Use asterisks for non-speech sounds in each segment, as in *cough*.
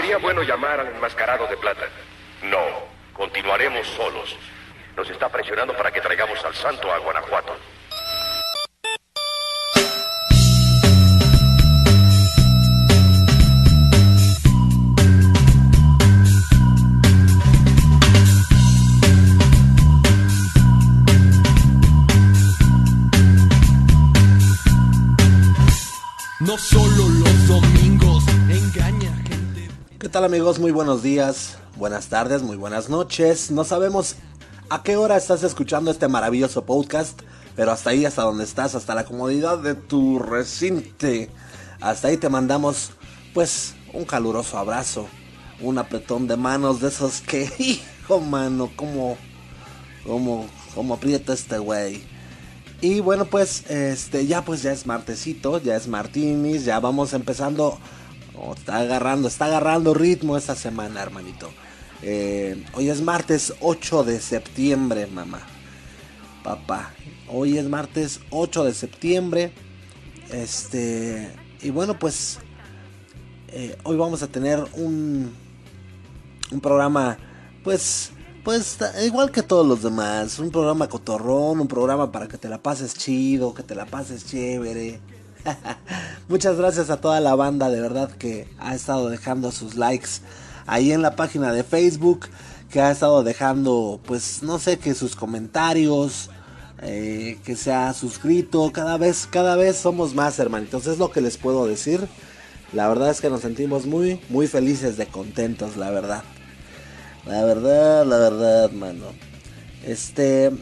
Sería bueno llamar al enmascarado de plata. No, continuaremos solos. Nos está presionando para que traigamos al santo a Guanajuato. Tal amigos? Muy buenos días, buenas tardes, muy buenas noches. No sabemos a qué hora estás escuchando este maravilloso podcast, pero hasta ahí, hasta donde estás, hasta la comodidad de tu recinte. Hasta ahí te mandamos pues un caluroso abrazo, un apretón de manos de esos que, *laughs* hijo mano, como, como, como aprieta este güey. Y bueno, pues este ya pues ya es martesito, ya es martinis, ya vamos empezando. Oh, está agarrando, está agarrando ritmo esta semana, hermanito. Eh, hoy es martes 8 de septiembre, mamá. Papá. Hoy es martes 8 de septiembre. Este. Y bueno, pues. eh, hoy vamos a tener un. Un programa. Pues pues igual que todos los demás, un programa cotorrón, un programa para que te la pases chido, que te la pases chévere. *laughs* Muchas gracias a toda la banda de verdad que ha estado dejando sus likes ahí en la página de Facebook, que ha estado dejando pues no sé que sus comentarios, eh, que se ha suscrito, cada vez, cada vez somos más hermanitos, es lo que les puedo decir. La verdad es que nos sentimos muy, muy felices de contentos, la verdad. La verdad, la verdad, mano. Este.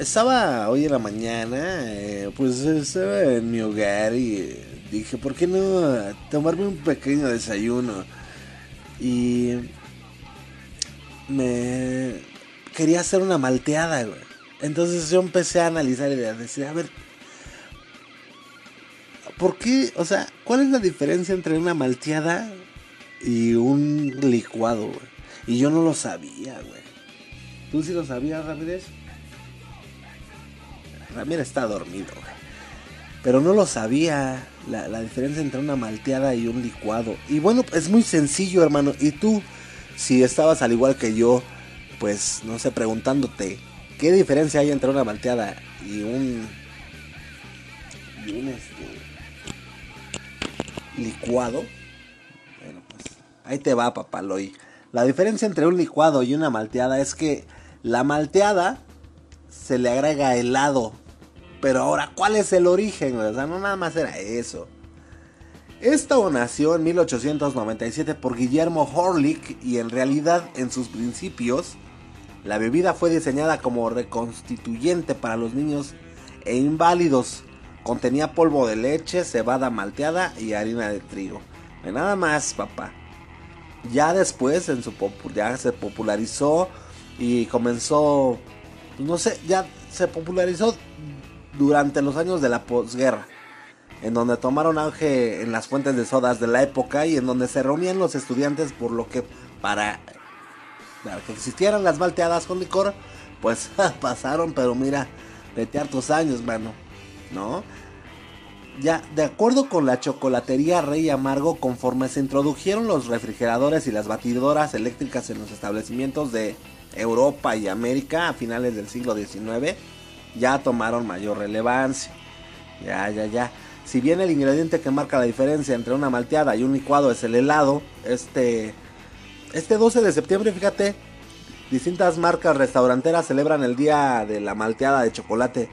Estaba hoy en la mañana, eh, pues estaba en mi hogar y dije, ¿por qué no tomarme un pequeño desayuno? Y. Me. Quería hacer una malteada, güey. Entonces yo empecé a analizar y a decir, a ver. ¿Por qué? O sea, ¿cuál es la diferencia entre una malteada y un licuado, güey? Y yo no lo sabía, güey. ¿Tú sí lo sabías, Ramírez? Ramírez está dormido. Pero no lo sabía la, diferencia entre una malteada y un licuado. Y bueno, es muy sencillo, hermano. Y tú, si estabas al igual que yo, pues no sé, preguntándote, ¿qué diferencia hay entre una malteada y un. y un este. licuado? Bueno, pues ahí te va, papaloy. La diferencia entre un licuado y una malteada es que la malteada se le agrega helado. Pero ahora, ¿cuál es el origen? O sea, no nada más era eso. Esto nació en 1897 por Guillermo Horlick y en realidad en sus principios la bebida fue diseñada como reconstituyente para los niños e inválidos. Contenía polvo de leche, cebada malteada y harina de trigo. Nada más, papá. Ya después en su ya se popularizó y comenzó, no sé, ya se popularizó durante los años de la posguerra, en donde tomaron auge en las fuentes de sodas de la época y en donde se reunían los estudiantes por lo que para, para que existieran las malteadas con licor, pues *laughs* pasaron, pero mira, vete hartos años, mano, ¿no? Ya, de acuerdo con la chocolatería Rey Amargo, conforme se introdujeron los refrigeradores y las batidoras eléctricas en los establecimientos de Europa y América a finales del siglo XIX, ya tomaron mayor relevancia. Ya, ya, ya. Si bien el ingrediente que marca la diferencia entre una malteada y un licuado es el helado, este, este 12 de septiembre, fíjate, distintas marcas restauranteras celebran el día de la malteada de chocolate.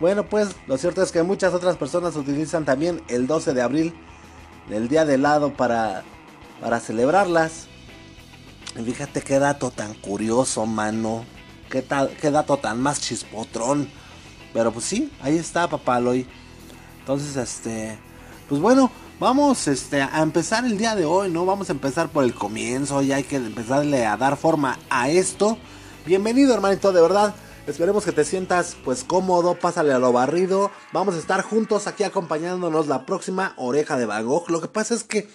Bueno, pues lo cierto es que muchas otras personas utilizan también el 12 de abril, el día de helado, para, para celebrarlas. Fíjate qué dato tan curioso, mano. Qué, tal, qué dato tan más chispotrón. Pero pues sí, ahí está, papá Loy. Entonces, este. Pues bueno, vamos este, a empezar el día de hoy, ¿no? Vamos a empezar por el comienzo. Ya hay que empezarle a dar forma a esto. Bienvenido, hermanito, de verdad. Esperemos que te sientas pues cómodo, pásale a lo barrido. Vamos a estar juntos aquí acompañándonos la próxima oreja de Van Gogh. Lo que pasa es que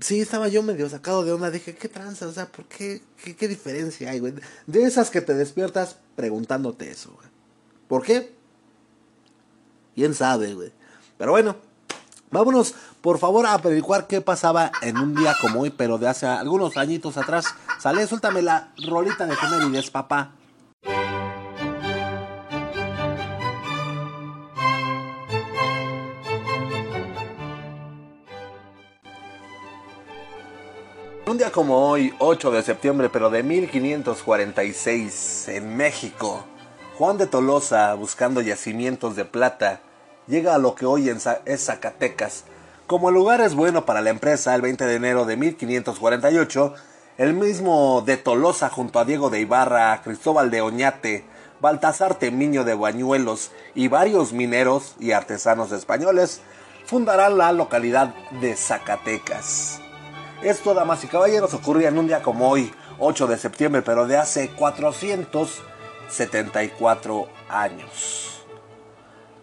sí estaba yo medio sacado de onda. Dije, ¿qué tranza? O sea, ¿por qué? ¿Qué, diferencia hay, güey? De esas que te despiertas preguntándote eso, güey. ¿Por qué? ¿Quién sabe, güey? Pero bueno, Vámonos, por favor, a averiguar qué pasaba en un día como hoy, pero de hace algunos añitos atrás. Sale, suéltame la rolita de efemérides, papá. Un día como hoy, 8 de septiembre, pero de 1546, en México, Juan de Tolosa, buscando yacimientos de plata, llega a lo que hoy es Zacatecas. Como el lugar es bueno para la empresa, el 20 de enero de 1548, el mismo de Tolosa junto a Diego de Ibarra, Cristóbal de Oñate, Baltasar Temiño de Bañuelos y varios mineros y artesanos españoles fundarán la localidad de Zacatecas. Esto, damas y caballeros, ocurría en un día como hoy, 8 de septiembre, pero de hace 474 años.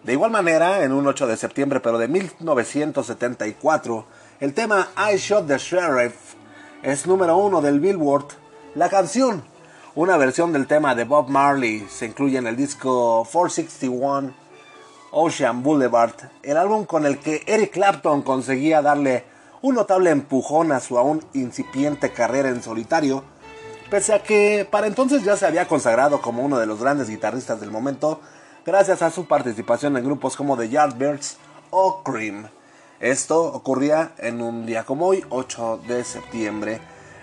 De igual manera, en un 8 de septiembre, pero de 1974, el tema I Shot the Sheriff es número uno del Billboard. La canción, una versión del tema de Bob Marley, se incluye en el disco 461 Ocean Boulevard, el álbum con el que Eric Clapton conseguía darle un notable empujón a su aún incipiente carrera en solitario, pese a que para entonces ya se había consagrado como uno de los grandes guitarristas del momento, gracias a su participación en grupos como The Yardbirds o Cream. Esto ocurría en un día como hoy, 8 de septiembre.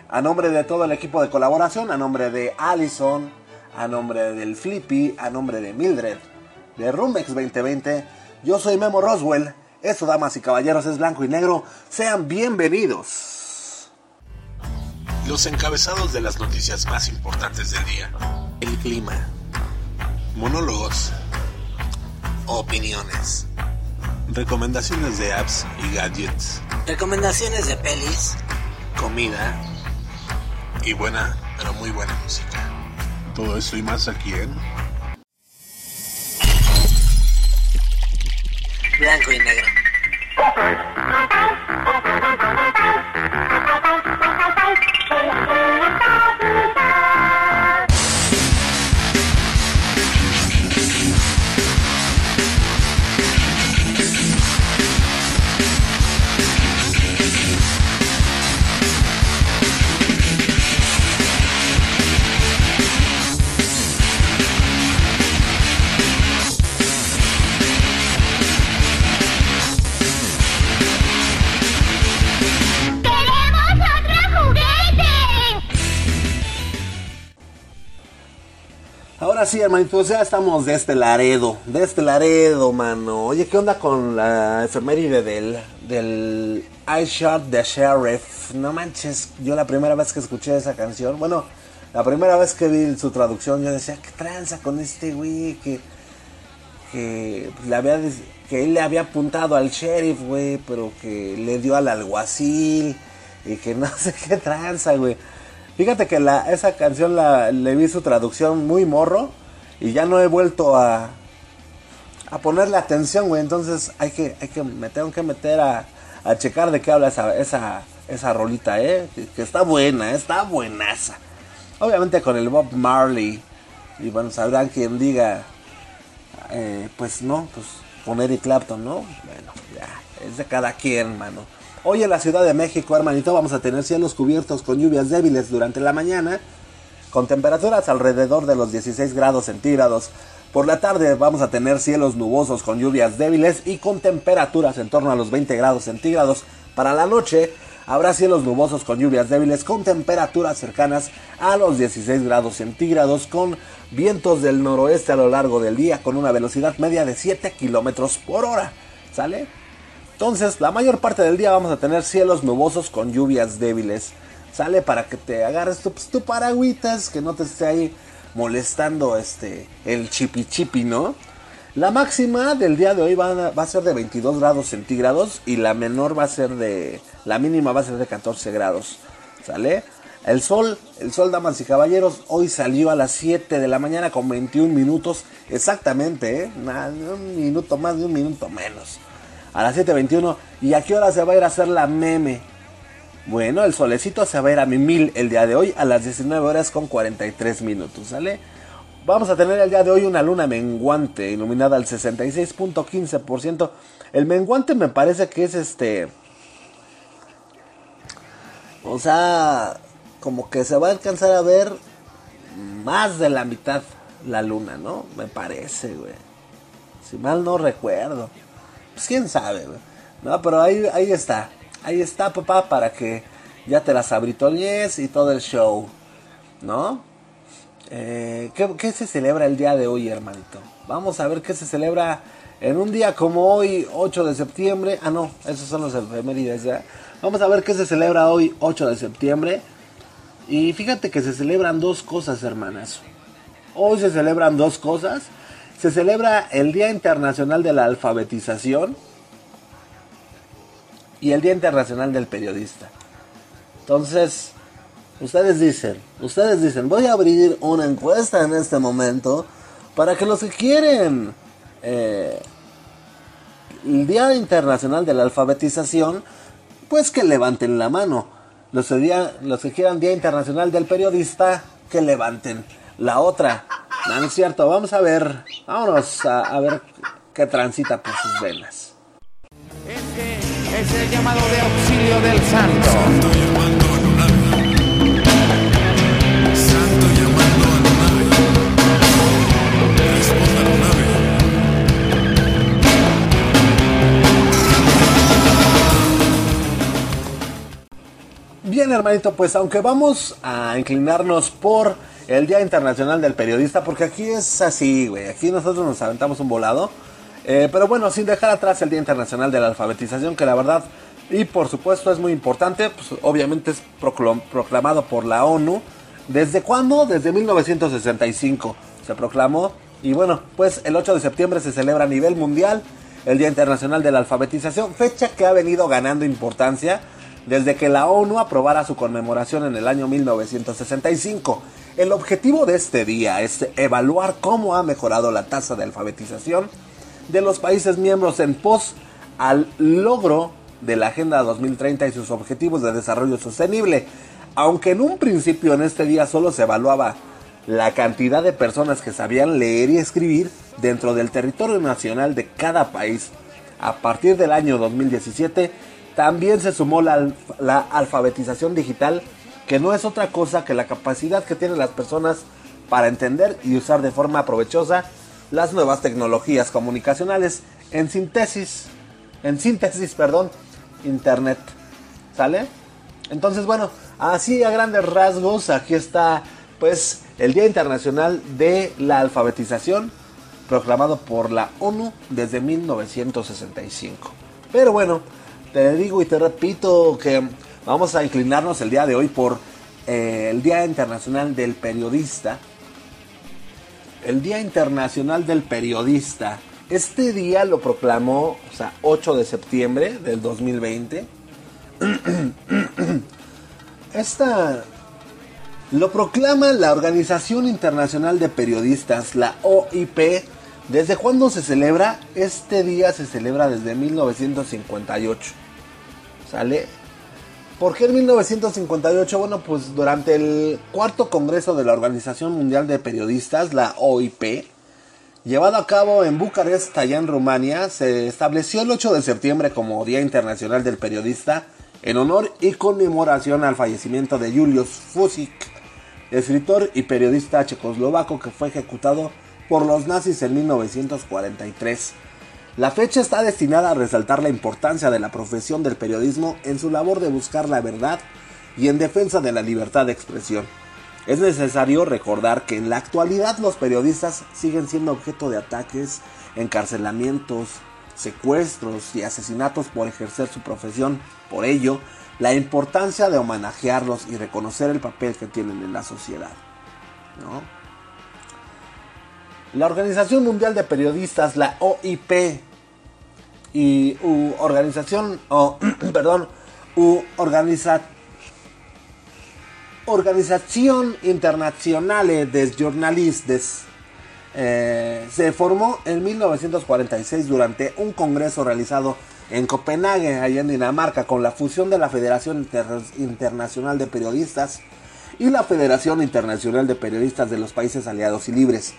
A nombre de todo el equipo de colaboración, a nombre de Allison, a nombre del Flippy, a nombre de Mildred, de Rumbex 2020, yo soy Memo Roswell eso, damas y caballeros, es blanco y negro. Sean bienvenidos. Los encabezados de las noticias más importantes del día. El clima. Monólogos. Opiniones. Recomendaciones de apps y gadgets. Recomendaciones de pelis. Comida. Y buena, pero muy buena música. Todo eso y más aquí en blanco y negro. Ahora sí, hermanitos, ya estamos de este Laredo, de este Laredo, mano. Oye, ¿qué onda con la efeméride del, del I Shot the Sheriff? No manches, yo la primera vez que escuché esa canción, bueno, la primera vez que vi su traducción, yo decía, ¿qué tranza con este güey? Que, que, le había, que él le había apuntado al sheriff, güey, pero que le dio al alguacil y que *laughs* no sé qué tranza, güey. Fíjate que la, esa canción la, le vi su traducción muy morro y ya no he vuelto a, a ponerle atención, güey. Entonces hay que, hay que, me tengo que meter a, a checar de qué habla esa, esa, esa rolita, ¿eh? Que, está buena, está buenaza. Obviamente con el Bob Marley. Y bueno, sabrán quien diga, eh, pues no, pues con Eric Clapton, ¿no? Bueno, ya, es de cada quien, mano. Hoy en la Ciudad de México, hermanito, vamos a tener cielos cubiertos con lluvias débiles durante la mañana, con temperaturas alrededor de los 16 grados centígrados. Por la tarde vamos a tener cielos nubosos con lluvias débiles y con temperaturas en torno a los 20 grados centígrados. Para la noche habrá cielos nubosos con lluvias débiles con temperaturas cercanas a los 16 grados centígrados con vientos del noroeste a lo largo del día con una velocidad media de 7 kilómetros por hora. ¿Sale? Entonces, la mayor parte del día vamos a tener cielos nubosos con lluvias débiles. Sale para que te agarres tu, pues, tu paragüitas, que no te esté ahí molestando este el chipi chipi, ¿no? La máxima del día de hoy va a, ser de 22 grados centígrados y la menor va a ser de la mínima va a ser de 14 grados. ¿Sale? El sol, el sol damas y caballeros, hoy salió a las 7 de la mañana con 21 minutos exactamente, ¿eh? Nada, un minuto más de un minuto menos a las 7.21. ¿Y a qué hora se va a ir a hacer la meme? Bueno, el solecito se va a ir a mi mil el día de hoy a las 19 horas con 43 minutos, ¿sale? Vamos a tener el día de hoy una luna menguante iluminada al 66.15%. El menguante me parece que es este... O sea, como que se va a alcanzar a ver más de la mitad la luna, ¿no? Me parece, güey. Si mal no recuerdo. Pues quién sabe. No, pero ahí, ahí está. Ahí está, papá, para que ya te las abritones y todo el show. ¿No? Eh, ¿qué, ¿Qué se celebra el día de hoy, hermanito? Vamos a ver qué se celebra en un día como hoy, 8 de septiembre. Ah, no, esos son los efemérides. Vamos a ver qué se celebra hoy, 8 de septiembre. Y fíjate que se celebran dos cosas, hermanas. Hoy se celebran dos cosas. Se celebra el Día Internacional de la Alfabetización y el Día Internacional del Periodista. Entonces, ustedes dicen, ustedes dicen, voy a abrir una encuesta en este momento para que los que quieren eh, el Día Internacional de la Alfabetización, pues que levanten la mano. Los, día, los que quieran Día Internacional del Periodista, que levanten la otra. No, no es cierto, vamos a ver, vámonos a, a ver qué transita por sus venas. Este es el llamado de auxilio del santo. Santo llamando a la nave. Responda la nave. Bien, hermanito, pues aunque vamos a inclinarnos por el Día Internacional del Periodista, porque aquí es así, güey, aquí nosotros nos aventamos un volado. Eh, pero bueno, sin dejar atrás el Día Internacional de la Alfabetización, que la verdad, y por supuesto es muy importante, pues obviamente es proclam- proclamado por la ONU. ¿Desde cuándo? Desde 1965 se proclamó. Y bueno, pues el 8 de septiembre se celebra a nivel mundial el Día Internacional de la Alfabetización, fecha que ha venido ganando importancia desde que la ONU aprobara su conmemoración en el año 1965. El objetivo de este día es evaluar cómo ha mejorado la tasa de alfabetización de los países miembros en pos al logro de la Agenda 2030 y sus objetivos de desarrollo sostenible. Aunque en un principio en este día solo se evaluaba la cantidad de personas que sabían leer y escribir dentro del territorio nacional de cada país. A partir del año 2017 también se sumó la, la alfabetización digital, que no es otra cosa que la capacidad que tienen las personas para entender y usar de forma provechosa las nuevas tecnologías comunicacionales en síntesis, en síntesis, perdón, internet. ¿Sale? Entonces, bueno, así a grandes rasgos, aquí está pues el Día Internacional de la Alfabetización, proclamado por la ONU desde 1965. Pero bueno, te digo y te repito que vamos a inclinarnos el día de hoy por eh, el Día Internacional del Periodista. El Día Internacional del Periodista. Este día lo proclamó, o sea, 8 de septiembre del 2020. *clears throat* Esta lo proclama la Organización Internacional de Periodistas, la OIP. ¿Desde cuándo se celebra? Este día se celebra desde 1958. ¿Sale? ¿Por qué en 1958? Bueno, pues durante el cuarto congreso de la Organización Mundial de Periodistas, la OIP, llevado a cabo en Bucarest, allá en Rumania, se estableció el 8 de septiembre como Día Internacional del Periodista en honor y conmemoración al fallecimiento de Julius Fusik, escritor y periodista checoslovaco que fue ejecutado por los nazis en 1943. La fecha está destinada a resaltar la importancia de la profesión del periodismo en su labor de buscar la verdad y en defensa de la libertad de expresión. Es necesario recordar que en la actualidad los periodistas siguen siendo objeto de ataques, encarcelamientos, secuestros y asesinatos por ejercer su profesión. Por ello, la importancia de homenajearlos y reconocer el papel que tienen en la sociedad. La Organización Mundial de Periodistas, la OIP, y u organización, o, *clears throat* perdón, u organiza, Organización Internacional de Jornalistas eh, se formó en 1946 durante un congreso realizado en Copenhague, allá en Dinamarca, con la fusión de la Federación Inter- Internacional de Periodistas y la Federación Internacional de Periodistas de los Países Aliados y Libres.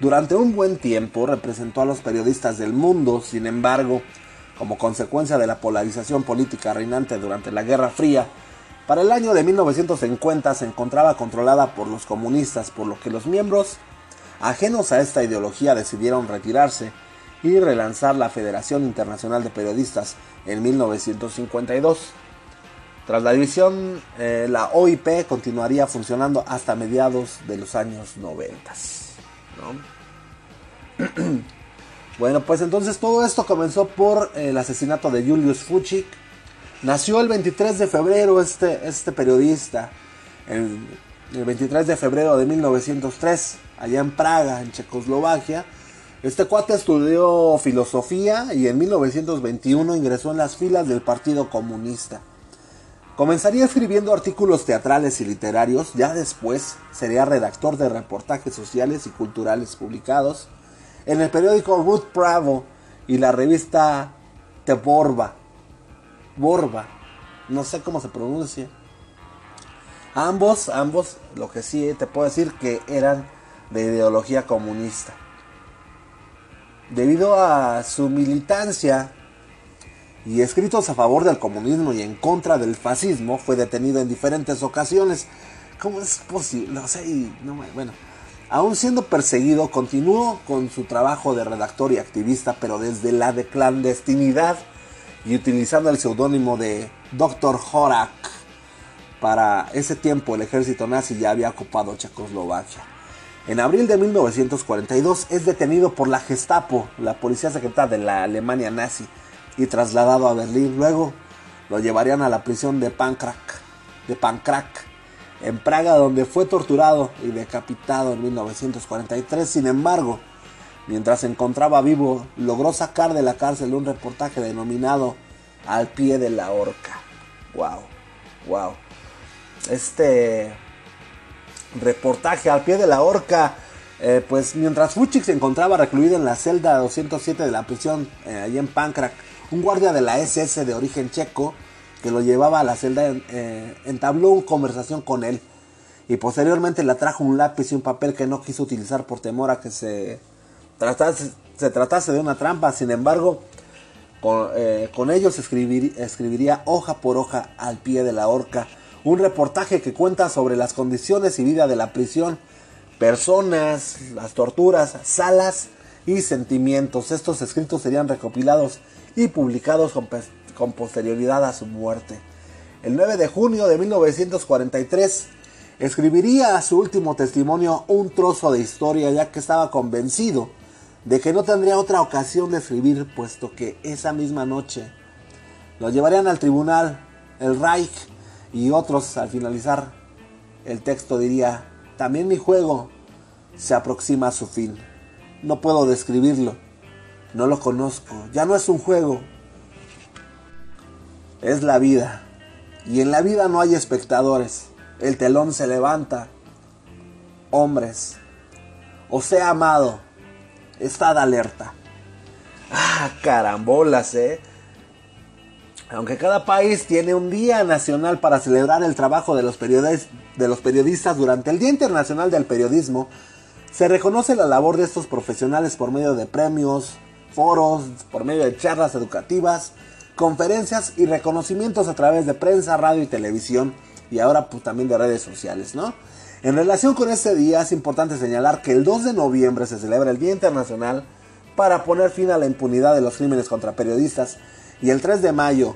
Durante un buen tiempo representó a los periodistas del mundo, sin embargo, como consecuencia de la polarización política reinante durante la Guerra Fría, para el año de 1950 se encontraba controlada por los comunistas, por lo que los miembros ajenos a esta ideología decidieron retirarse y relanzar la Federación Internacional de Periodistas en 1952. Tras la división, eh, la OIP continuaría funcionando hasta mediados de los años 90. *clears throat* bueno, pues entonces todo esto comenzó por el asesinato de Julius Fuchik. Nació el 23 de febrero este, este periodista, el, el 23 de febrero de 1903, allá en Praga, en Checoslovaquia. Este cuate estudió filosofía y en 1921 ingresó en las filas del Partido Comunista. Comenzaría escribiendo artículos teatrales y literarios, ya después sería redactor de reportajes sociales y culturales publicados en el periódico Ruth Bravo y la revista The Borba. Borba, no sé cómo se pronuncia. Ambos, ambos, lo que sí te puedo decir que eran de ideología comunista. Debido a su militancia y escritos a favor del comunismo y en contra del fascismo, fue detenido en diferentes ocasiones. ¿Cómo es posible? No sé, no, bueno. Aún siendo perseguido, continuó con su trabajo de redactor y activista, pero desde la de clandestinidad y utilizando el seudónimo de Dr. Horak. Para ese tiempo el ejército nazi ya había ocupado Checoslovaquia. En abril de 1942 es detenido por la Gestapo, la policía secreta de la Alemania nazi, y trasladado a Berlín. Luego lo llevarían a la prisión de Pankrak, de Pankrak, en Praga, donde fue torturado y decapitado en 1943. Sin embargo, mientras se encontraba vivo, logró sacar de la cárcel un reportaje denominado Al pie de la horca. Wow, wow. Este reportaje al pie de la horca. Eh, pues mientras Fuchik se encontraba recluido en la celda 207 de la prisión eh, allí en Pankrak, un guardia de la SS de origen checo que lo llevaba a la celda eh, entabló una conversación con él y posteriormente le trajo un lápiz y un papel que no quiso utilizar por temor a que se tratase, se tratase de una trampa. Sin embargo, con, eh, ellos escribir, escribiría hoja por hoja al pie de la horca un reportaje que cuenta sobre las condiciones y vida de la prisión, personas, las torturas, salas y sentimientos. Estos escritos serían recopilados y publicados con, posterioridad a su muerte. El 9 de junio de 1943 escribiría su último testimonio un trozo de historia ya que estaba convencido de que no tendría otra ocasión de escribir puesto que esa misma noche lo llevarían al tribunal, el Reich y otros al finalizar el texto diría, también mi juego se aproxima a su fin. No puedo describirlo, no lo conozco, ya no es un juego, es la vida. Y en la vida no hay espectadores, el telón se levanta. Hombres, os he amado, estad alerta. Ah, carambolas, eh. Aunque cada país tiene un día nacional para celebrar el trabajo de los, de los periodistas durante el Día Internacional del Periodismo, se reconoce la labor de estos profesionales por medio de premios, foros, por medio de charlas educativas, conferencias y reconocimientos a través de prensa, radio y televisión y ahora pues, también de redes sociales, ¿no? En relación con este día es importante señalar que el 2 de noviembre se celebra el Día Internacional para poner fin a la impunidad de los crímenes contra periodistas y el 3 de mayo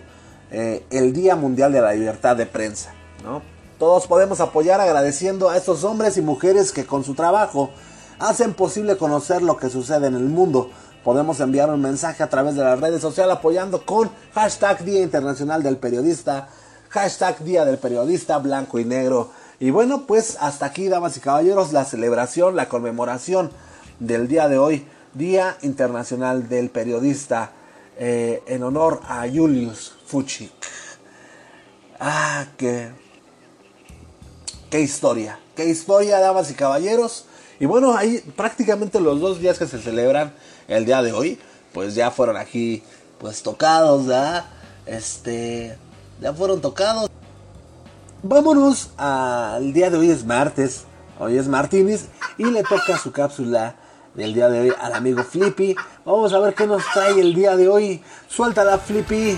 eh, el Día Mundial de la Libertad de Prensa, ¿no? Todos podemos apoyar agradeciendo a estos hombres y mujeres que con su trabajo hacen posible conocer lo que sucede en el mundo. Podemos enviar un mensaje a través de las redes sociales apoyando con hashtag Día Internacional del Periodista, hashtag Día del Periodista Blanco y Negro. Y bueno, pues hasta aquí, damas y caballeros, la celebración, la conmemoración del día de hoy, Día Internacional del Periodista, eh, en honor a Julius Fuchik. Ah, qué, qué historia, qué historia, damas y caballeros. Y bueno, ahí prácticamente los dos días que se celebran el día de hoy, pues ya fueron aquí, pues tocados, ¿verdad? Este, ya fueron tocados. Vámonos al día de hoy es martes. Hoy es Martínez y le toca su cápsula del día de hoy al amigo Flippy. Vamos a ver qué nos trae el día de hoy. Suéltala, Flippy.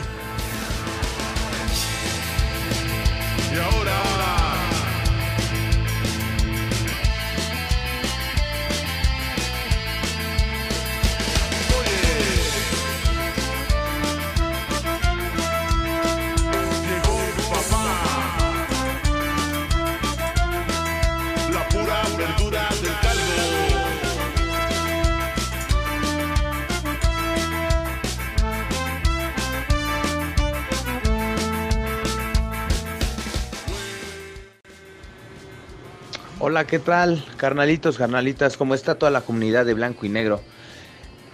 Hola, ¿qué tal? Carnalitos, carnalitas, ¿cómo está toda la comunidad de blanco y negro?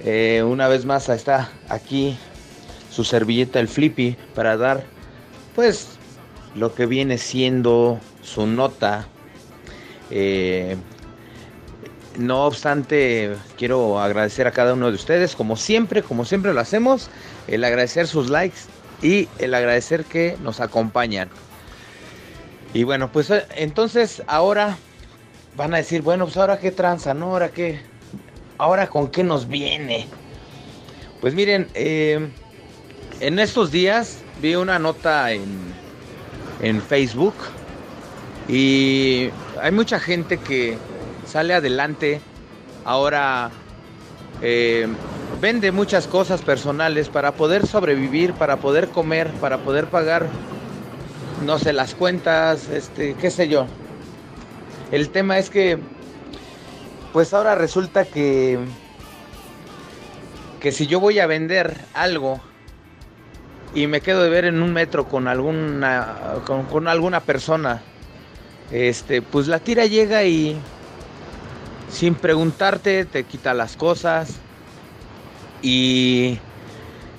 Eh, una vez más está aquí su servilleta el Flippy para dar pues lo que viene siendo su nota. Eh, no obstante, quiero agradecer a cada uno de ustedes, como siempre, como siempre lo hacemos, el agradecer sus likes y el agradecer que nos acompañan. Y bueno, pues eh, entonces ahora van a decir, bueno, pues ahora qué tranza, ¿no? Ahora qué, ahora con qué nos viene. Pues miren, eh, en estos días vi una nota en, en Facebook y hay mucha gente que sale adelante ahora eh, vende muchas cosas personales para poder sobrevivir, para poder comer, para poder pagar, no sé, las cuentas, este, qué sé yo. El tema es que, pues ahora resulta que, que si yo voy a vender algo y me quedo de ver en un metro con alguna, con, con alguna persona, este, pues la tira llega y sin preguntarte te quita las cosas y,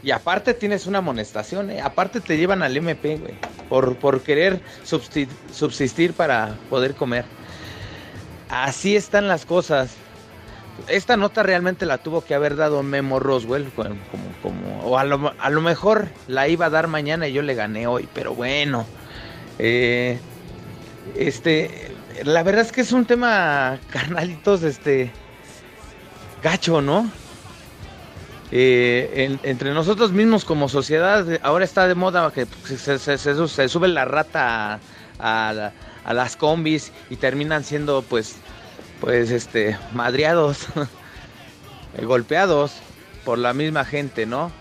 y aparte tienes una amonestación, ¿eh? aparte te llevan al MP, güey, por, por querer subsistir para poder comer. Así están las cosas. Esta nota realmente la tuvo que haber dado Memo Roswell, como, como, o a lo, a lo mejor la iba a dar mañana y yo le gané hoy, pero bueno. Eh, este, la verdad es que es un tema, carnalitos, este, gacho, ¿no? Eh, en- entre nosotros mismos como sociedad, ahora está de moda que se, sube la rata a, a a las combis y terminan siendo pues, pues, este, madreados, eh, *laughs* golpeados por la misma gente, ¿no?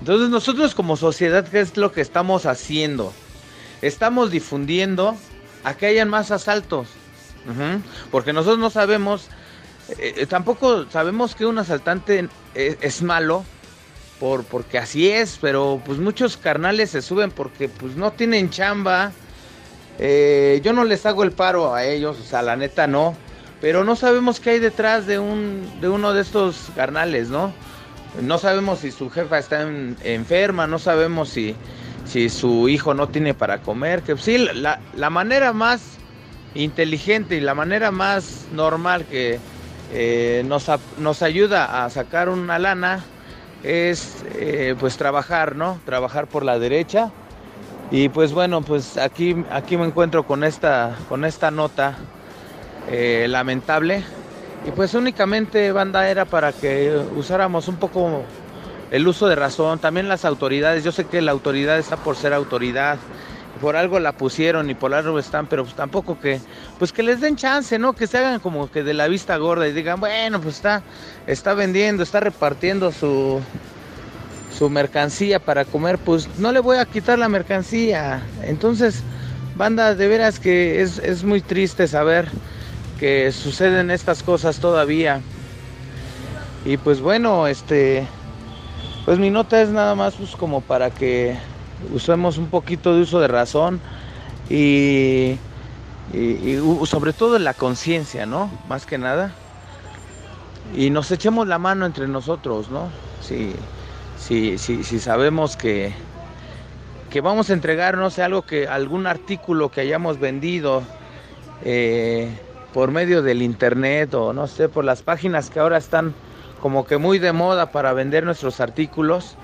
Entonces nosotros como sociedad, ¿qué es lo que estamos haciendo? Estamos difundiendo a que hayan más asaltos. Porque nosotros no sabemos, eh, eh, tampoco sabemos que un asaltante es, es malo, por, porque así es, pero pues muchos carnales se suben porque pues no tienen chamba. Eh, yo no les hago el paro a ellos, o sea, la neta no. Pero no sabemos qué hay detrás de, un, de uno de estos carnales, ¿no? No sabemos si su jefa está en- enferma, no sabemos si, si su hijo no tiene para comer. Que sí, la, la manera más inteligente y la manera más normal que eh, nos, nos ayuda a sacar una lana es eh, pues trabajar, ¿no? Trabajar por la derecha. Y pues bueno, pues aquí, aquí me encuentro con esta, con esta nota eh, lamentable. Y pues únicamente banda era para que usáramos un poco el uso de razón. También las autoridades, yo sé que la autoridad está por ser autoridad. Por algo la pusieron y por algo están, pero pues tampoco que, pues que les den chance, ¿no? Que se hagan como que de la vista gorda y digan, bueno, pues está, está vendiendo, está repartiendo su, su mercancía para comer, pues no le voy a quitar la mercancía. Entonces, banda, de veras que es, es muy triste saber que suceden estas cosas todavía. Y pues bueno, este, pues mi nota es nada más pues como para que usemos un poquito de uso de razón y, y- sobre todo la conciencia, ¿no? Más que nada. Y nos echemos la mano entre nosotros, ¿no? Si, si, si, si sabemos que, que vamos a entregar, no sé, algo que, algún artículo que hayamos vendido eh, por medio del internet o no sé, por las páginas que ahora están como que muy de moda para vender nuestros artículos,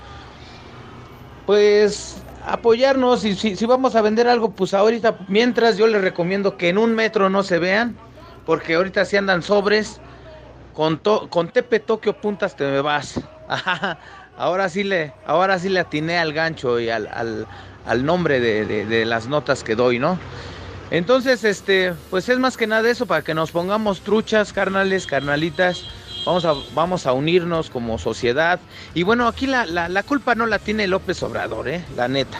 pues apoyarnos y si, si vamos a vender algo, pues ahorita, mientras yo les recomiendo que en un metro no se vean, porque ahorita si andan sobres, con, to- con Tepe Tokio Puntas te me vas. *laughs* ahora sí le, ahora sí le atiné al gancho y al, al- al nombre de, de- las notas que doy, ¿no? Entonces, este, pues es más que nada eso, para que nos pongamos truchas, carnales, carnalitas. Vamos a, vamos a unirnos como sociedad. Y bueno, aquí la, la- la culpa no la tiene López Obrador, ¿eh? La neta.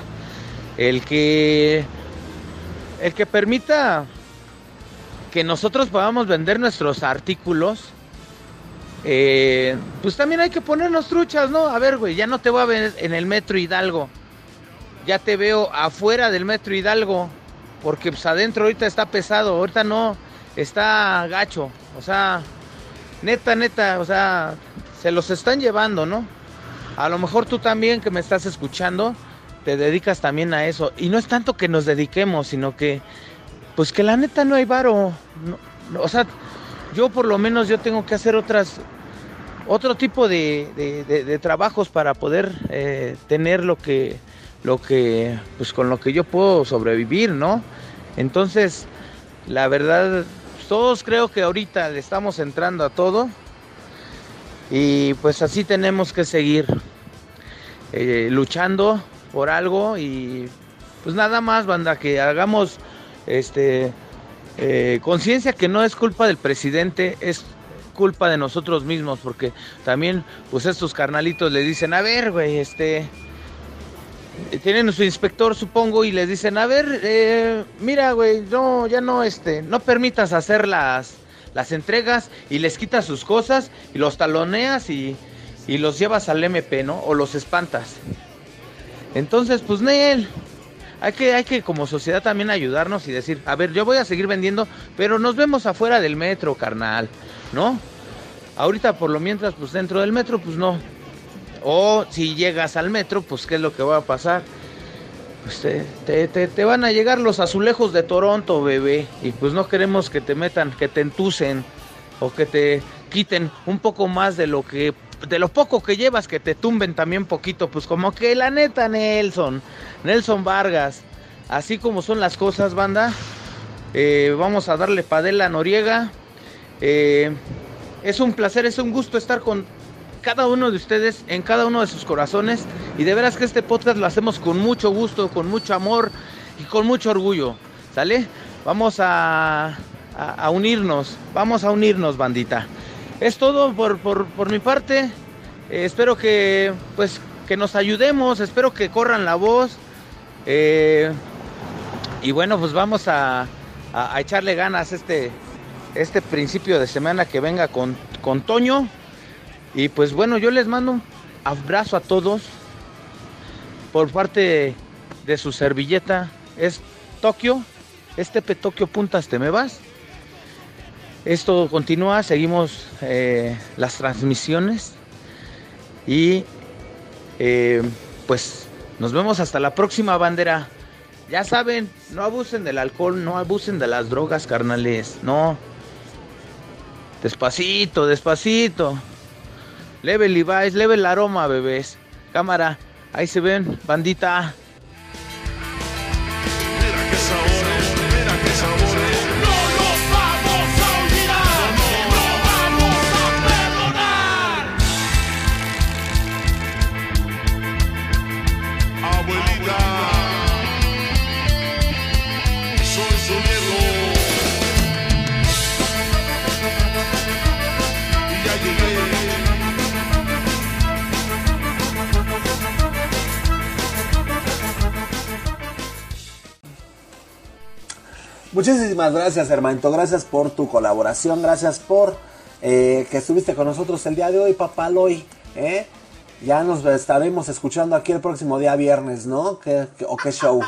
El que. El que permita que nosotros podamos vender nuestros artículos. Eh, pues también hay que ponernos truchas, ¿no? A ver, güey, ya no te voy a ver en el metro Hidalgo. Ya te veo afuera del metro Hidalgo. Porque pues adentro ahorita está pesado, ahorita no, está gacho. O sea, neta, neta, o sea, se los están llevando, ¿no? A lo mejor tú también que me estás escuchando, te dedicas también a eso. Y no es tanto que nos dediquemos, sino que, pues que la neta no hay varo. No- o sea, yo por lo menos yo tengo que hacer otras, otro tipo de, de- trabajos para poder eh, tener lo que, lo que, pues con lo que yo puedo sobrevivir, ¿no? Entonces, la verdad, todos creo que ahorita le estamos entrando a todo y pues así tenemos que seguir eh, luchando por algo y pues nada más, banda, que hagamos este eh, conciencia que no es culpa del presidente, es culpa de nosotros mismos, porque también pues estos carnalitos le dicen, a ver, güey, este tienen su inspector, supongo, y les dicen, a ver, eh, mira, güey, no, ya no, este, no permitas hacer las, las entregas y les quitas sus cosas y los taloneas y, y los llevas al MP, ¿no? O los espantas. Entonces, pues, Nel, hay que, hay que como sociedad también ayudarnos y decir, a ver, yo voy a seguir vendiendo, pero nos vemos afuera del metro, carnal, ¿no? Ahorita por lo mientras, pues dentro del metro, pues no, o si llegas al metro, pues ¿qué es lo que va a pasar? Pues te, te- te- van a llegar los azulejos de Toronto, bebé. Y pues no queremos que te metan, que te entucen o que te quiten un poco más de lo que, de lo poco que llevas, que te tumben también poquito. Pues como que la neta, Nelson, Nelson Vargas, así como son las cosas, banda. eh, vamos a darle padela a Noriega. Eh, es un placer, es un gusto estar con cada uno de ustedes en cada uno de sus corazones y de veras que este podcast lo hacemos con mucho gusto, con mucho amor y con mucho orgullo, ¿sale? Vamos a, a- unirnos, vamos a unirnos, bandita. Es todo por, por- por mi parte. Eh, espero que pues que nos ayudemos, espero que corran la voz. Eh, y bueno, pues vamos a, a- a echarle ganas este, este principio de semana que venga con, con Toño. Y pues bueno, yo les mando un abrazo a todos. Por parte de su servilleta es Tokio. Este Tokio Puntas Te Me Vas. Esto continúa, seguimos eh, las transmisiones. Y eh, pues nos vemos hasta la próxima bandera. Ya saben, no abusen del alcohol, no abusen de las drogas, carnales. No. Despacito, despacito. Leve Levi's, leve el aroma, bebés. Cámara, ahí se ven, bandita. Muchísimas gracias, hermanito. Gracias por tu colaboración. Gracias por eh, que estuviste con nosotros el día de hoy, papá. ¿eh? Ya nos estaremos escuchando aquí el próximo día viernes, ¿no? ¿Qué, qué- o qué show?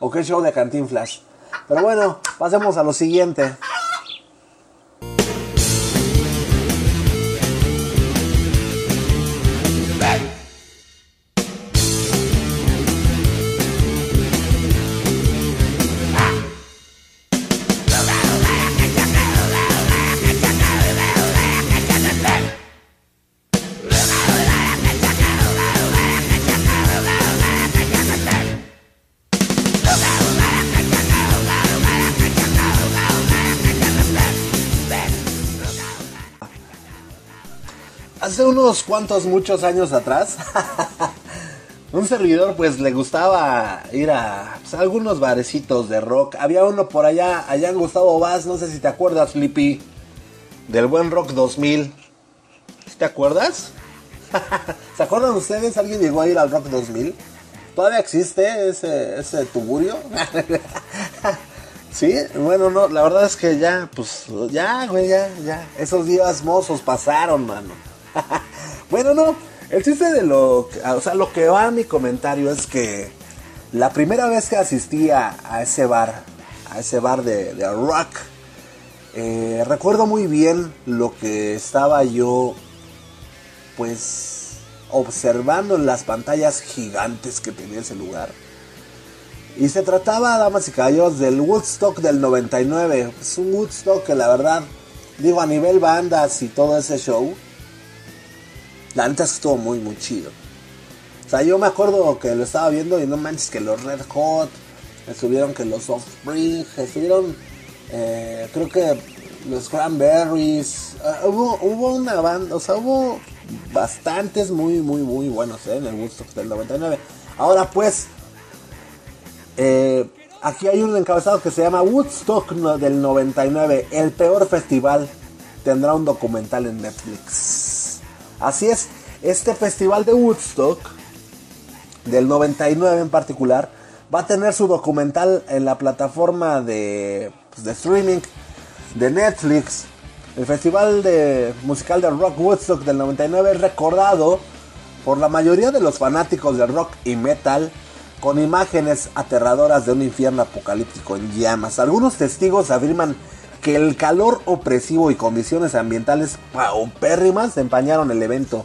¿O qué show de Cantinflas? Pero bueno, pasemos a lo siguiente. Unos cuantos, muchos años atrás, *laughs* un servidor pues le gustaba ir a pues, algunos barecitos de rock. Había uno por allá, allá en Gustavo Vaz, no sé si te acuerdas, Flippy, del buen Rock 2000. ¿Sí ¿Te acuerdas? *laughs* ¿Se acuerdan ustedes? ¿Alguien llegó a ir al Rock 2000? ¿Todavía existe ese, ese tuburio? *laughs* sí, bueno, no, la verdad es que ya, pues, ya, güey, ya, ya. Esos días mozos pasaron, mano. *laughs* bueno, no, el chiste de lo, o sea, lo que va a mi comentario es que la primera vez que asistí a, ese bar, a ese bar de, de rock, eh, recuerdo muy bien lo que estaba yo, pues, observando en las pantallas gigantes que tenía ese lugar. Y se trataba, damas y caballeros, del Woodstock del 99. Es un Woodstock que la verdad, digo, a nivel bandas y todo ese show, la neta estuvo muy, muy chido. O sea, yo me acuerdo que lo estaba viendo y no manches que los Red Hot, estuvieron que los Offspring, estuvieron, eh, creo que los Cranberries, uh, hubo, hubo una banda, o sea, hubo bastantes muy, muy, muy buenos ¿eh? en el Woodstock del 99. Ahora pues, eh, aquí hay un encabezado que se llama Woodstock del 99, el peor festival. Tendrá un documental en Netflix. Así es, este festival de Woodstock, del 99 en particular, va a tener su documental en la plataforma de, pues, de streaming de Netflix. El festival de, musical de rock Woodstock del 99 es recordado por la mayoría de los fanáticos del rock y metal con imágenes aterradoras de un infierno apocalíptico en llamas. Algunos testigos afirman que el calor opresivo y condiciones ambientales paupérrimas empañaron el evento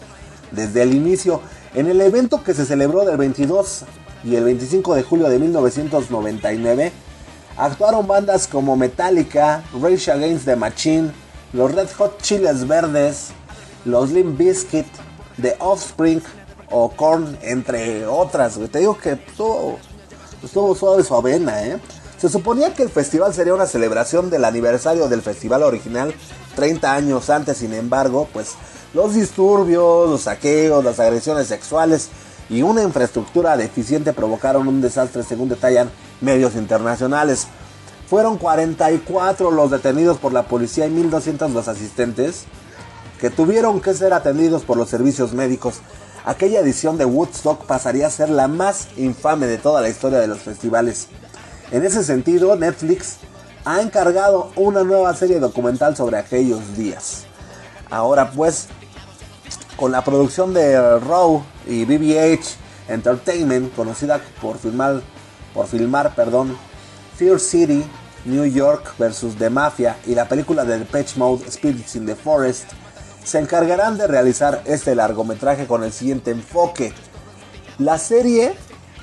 desde el inicio. En el evento que se celebró del 22 y el 25 de julio de 1999, actuaron bandas como Metallica, Rage Against the Machine, los Red Hot Chiles Verdes, los Limp Bizkit, The Offspring o Korn, entre otras. Te digo que estuvo, estuvo suave su avena, ¿eh? Se suponía que el festival sería una celebración del aniversario del festival original 30 años antes, sin embargo, pues los disturbios, los saqueos, las agresiones sexuales y una infraestructura deficiente provocaron un desastre según detallan medios internacionales. Fueron 44 los detenidos por la policía y 1200 los asistentes que tuvieron que ser atendidos por los servicios médicos. Aquella edición de Woodstock pasaría a ser la más infame de toda la historia de los festivales. En ese sentido, Netflix ha encargado una nueva serie documental sobre aquellos días. Ahora pues, con la producción de Raw y BBH Entertainment, conocida por filmar, por filmar, perdón, Fear City, New York vs. The Mafia y la película de Depeche Mode Spirits in the Forest, se encargarán de realizar este largometraje con el siguiente enfoque. La serie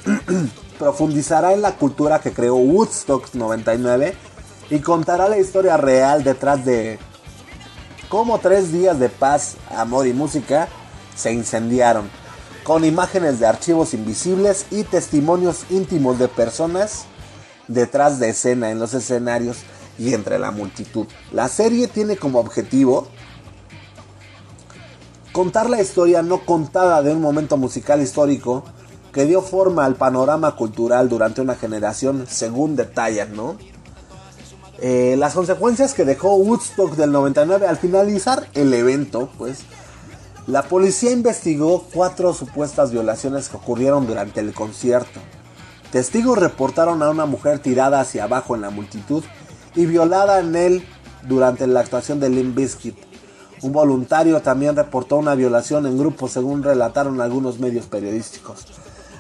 *clears throat* profundizará en la cultura que creó Woodstock 99 y contará la historia real detrás de cómo tres días de paz, amor y música se incendiaron, con imágenes de archivos invisibles y testimonios íntimos de personas detrás de escena en los escenarios y entre la multitud. La serie tiene como objetivo contar la historia no contada de un momento musical histórico que dio forma al panorama cultural durante una generación, según detallan, ¿no? Eh, las consecuencias que dejó Woodstock del 99 al finalizar el evento, pues, la policía investigó cuatro supuestas violaciones que ocurrieron durante el concierto. Testigos reportaron a una mujer tirada hacia abajo en la multitud y violada en él durante la actuación de Limp Bizkit. Un voluntario también reportó una violación en grupo según relataron algunos medios periodísticos.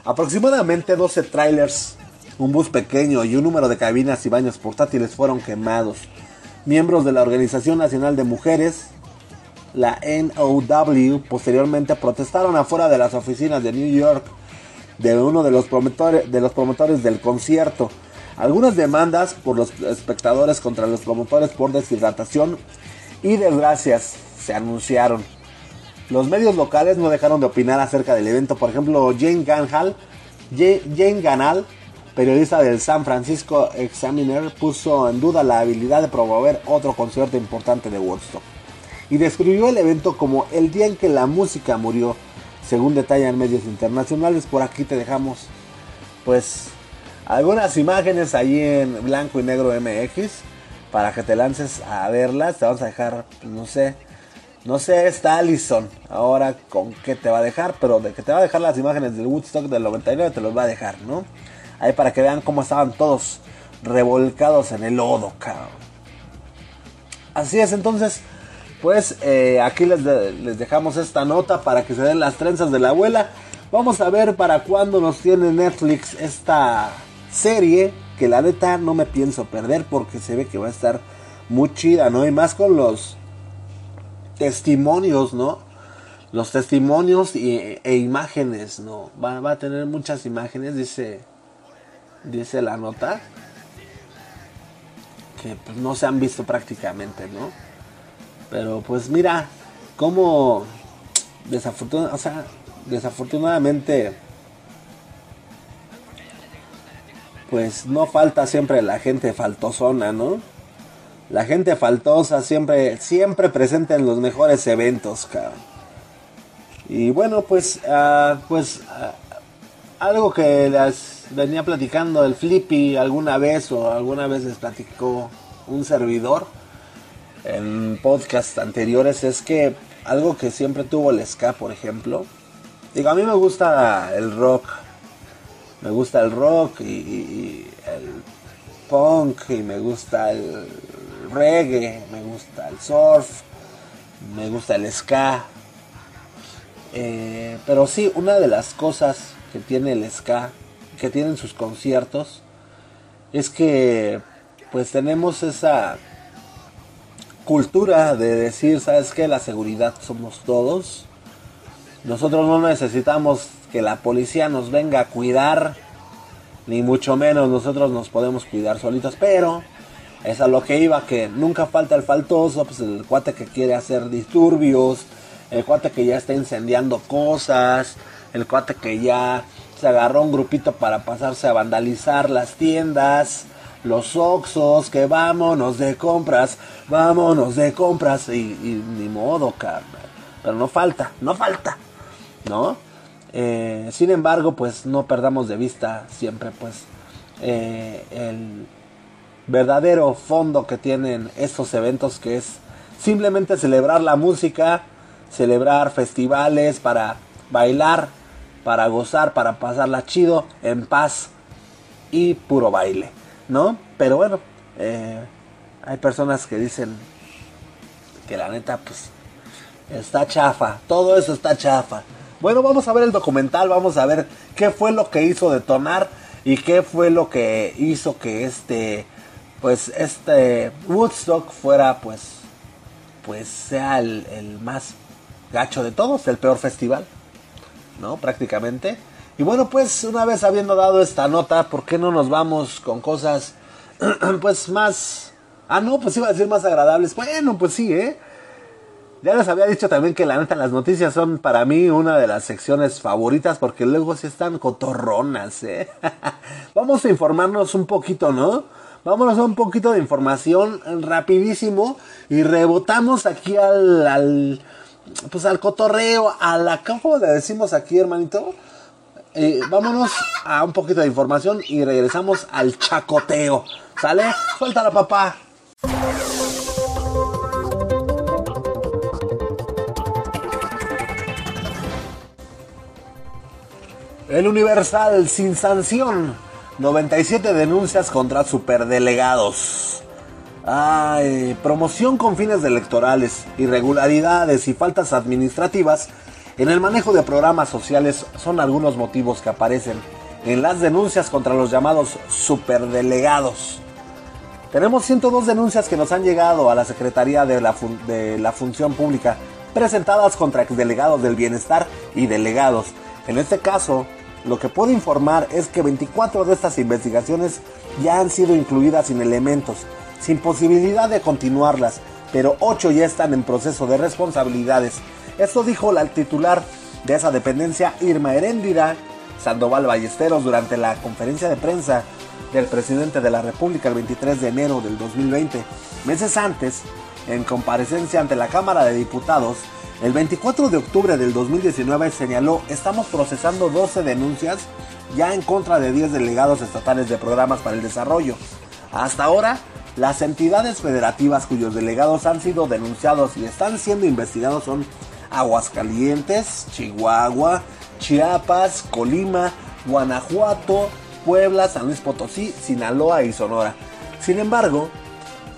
Aproximadamente 12 trailers, un bus pequeño y un número de cabinas y baños portátiles fueron quemados. Miembros de la Organización Nacional de Mujeres, la NOW, posteriormente protestaron afuera de las oficinas de New York de uno de los promotores, de los promotores del concierto. Algunas demandas por los espectadores contra los promotores por deshidratación y desgracias se anunciaron. Los medios locales no dejaron de opinar acerca del evento. Por ejemplo, Jane Ganhal, Jane Ganal, periodista del San Francisco Examiner, puso en duda la habilidad de promover otro concierto importante de Woodstock. y describió el evento como el día en que la música murió, según detallan medios internacionales. Por aquí te dejamos pues algunas imágenes ahí en blanco y negro MX para que te lances a verlas. Te vamos a dejar, pues, no sé, no sé, está Allison ahora con qué te va a dejar, pero de que te va a dejar las imágenes del Woodstock del 99 te los va a dejar, ¿no? Ahí para que vean cómo estaban todos revolcados en el lodo, cabrón. Así es, entonces, pues eh, aquí les, les dejamos esta nota para que se den las trenzas de la abuela. Vamos a ver para cuándo nos tiene Netflix esta serie que la neta no me pienso perder porque se ve que va a estar muy chida, ¿no? Y más con los testimonios, ¿no? Los testimonios y- e imágenes, ¿no? Va, a tener muchas imágenes, dice, dice la nota, que pues, no se han visto prácticamente, ¿no? Pero pues mira, cómo desafortuna- o sea, desafortunadamente, pues no falta siempre la gente faltosona, ¿no? La gente faltosa siempre, siempre presente en los mejores eventos, cabrón. Y bueno, pues, ah, pues ah, algo que les venía platicando el Flippy alguna vez o alguna vez les platicó un servidor en podcast anteriores es que algo que siempre tuvo el ska, por ejemplo. Digo, a mí me gusta el rock. Me gusta el rock y- y el punk y me gusta el reggae, me gusta el surf, me gusta el ska. Eh, pero sí, una de las cosas que tiene el ska, que tienen sus conciertos, es que pues tenemos esa cultura de decir, ¿sabes qué? La seguridad somos todos. Nosotros no necesitamos que la policía nos venga a cuidar, ni mucho menos nosotros nos podemos cuidar solitos, pero es a lo que iba, que nunca falta el faltoso, pues el cuate que quiere hacer disturbios, el cuate que ya está incendiando cosas, el cuate que ya se agarró un grupito para pasarse a vandalizar las tiendas, los oxos, que vámonos de compras, vámonos de compras, y, ni modo, carnal. Pero no falta, no falta, ¿no? Eh, sin embargo, pues no perdamos de vista siempre, pues, eh, el verdadero fondo que tienen estos eventos, que es simplemente celebrar la música, celebrar festivales para bailar, para gozar, para pasarla chido, en paz y puro baile, ¿no? Pero bueno, eh, hay personas que dicen que la neta, pues, está chafa, todo eso está chafa. Bueno, vamos a ver el documental, vamos a ver qué fue lo que hizo detonar y qué fue lo que hizo que este, pues, este Woodstock fuera, pues, pues, sea el, el más gacho de todos, el peor festival, ¿no? Prácticamente. Y bueno, pues, una vez habiendo dado esta nota, ¿por qué no nos vamos con cosas, *clears throat* pues, más... Ah, no, pues iba a decir más agradables. Bueno, pues sí, ¿eh? Ya les había dicho también que la neta las noticias son para mí una de las secciones favoritas porque luego sí están cotorronas, ¿eh? *laughs* Vamos a informarnos un poquito, ¿no? Vámonos a un poquito de información rapidísimo y rebotamos aquí al, al pues al cotorreo, a la ¿cómo le decimos aquí, hermanito? Eh, vámonos a un poquito de información y regresamos al chacoteo. ¿Sale? Suéltala, papá. El Universal sin sanción. 97 denuncias contra superdelegados. Ay, promoción con fines electorales, irregularidades y faltas administrativas en el manejo de programas sociales son algunos motivos que aparecen en las denuncias contra los llamados superdelegados. Tenemos 102 denuncias que nos han llegado a la Secretaría de la, de la Función Pública, presentadas contra exdelegados del bienestar y delegados. En este caso, lo que puedo informar es que 24 de estas investigaciones ya han sido incluidas sin elementos, sin posibilidad de continuarlas, pero 8 ya están en proceso de responsabilidades. Esto dijo la titular de esa dependencia, Irma Heréndira Sandoval Ballesteros, durante la conferencia de prensa del presidente de la República el 23 de enero del 2020. Meses antes, en comparecencia ante la Cámara de Diputados, el 24 de octubre del 2019 señaló, estamos procesando 12 denuncias ya en contra de 10 delegados estatales de programas para el desarrollo. Hasta ahora, las entidades federativas cuyos delegados han sido denunciados y están siendo investigados son Aguascalientes, Chihuahua, Chiapas, Colima, Guanajuato, Puebla, San Luis Potosí, Sinaloa y Sonora. Sin embargo,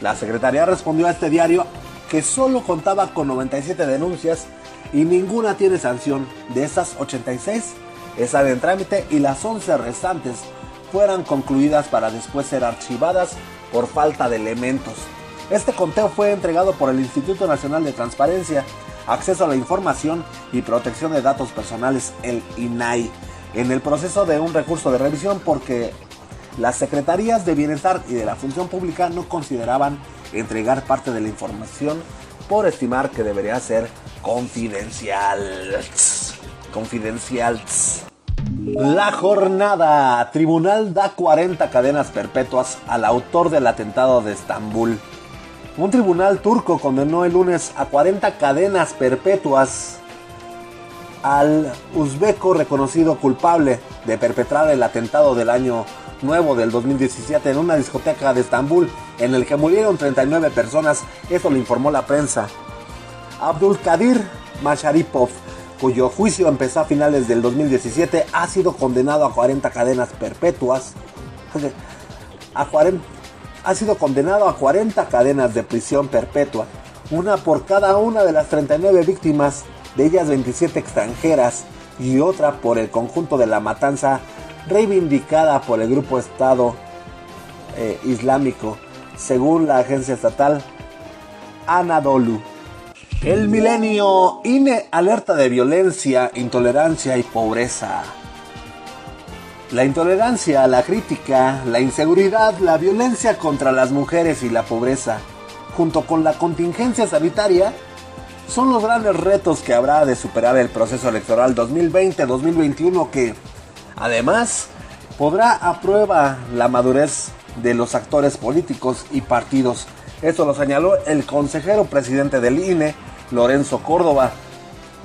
la Secretaría respondió a este diario que solo contaba con 97 denuncias y ninguna tiene sanción. De esas 86 están en trámite y las 11 restantes fueran concluidas para después ser archivadas por falta de elementos. Este conteo fue entregado por el Instituto Nacional de Transparencia, Acceso a la Información y Protección de Datos Personales, el INAI, en el proceso de un recurso de revisión porque las secretarías de Bienestar y de la Función Pública no consideraban entregar parte de la información por estimar que debería ser confidencial. Confidencial. La jornada. Tribunal da 40 cadenas perpetuas al autor del atentado de Estambul. Un tribunal turco condenó el lunes a 40 cadenas perpetuas al uzbeco reconocido culpable de perpetrar el atentado del año nuevo del 2017 en una discoteca de Estambul en el que murieron 39 personas, eso lo informó la prensa. Abdul Kadir Masharipov, cuyo juicio empezó a finales del 2017, ha sido condenado a 40 cadenas perpetuas. *laughs* A 40, ha sido condenado a 40 cadenas de prisión perpetua, una por cada una de las 39 víctimas, de ellas 27 extranjeras y otra por el conjunto de la matanza reivindicada por el grupo Estado eh, Islámico, según la agencia estatal Anadolu. El milenio INE alerta de violencia, intolerancia y pobreza. La intolerancia, la crítica, la inseguridad, la violencia contra las mujeres y la pobreza, junto con la contingencia sanitaria, son los grandes retos que habrá de superar el proceso electoral 2020-2021 que, además, podrá a prueba la madurez de los actores políticos y partidos. Esto lo señaló el consejero presidente del INE, Lorenzo Córdoba.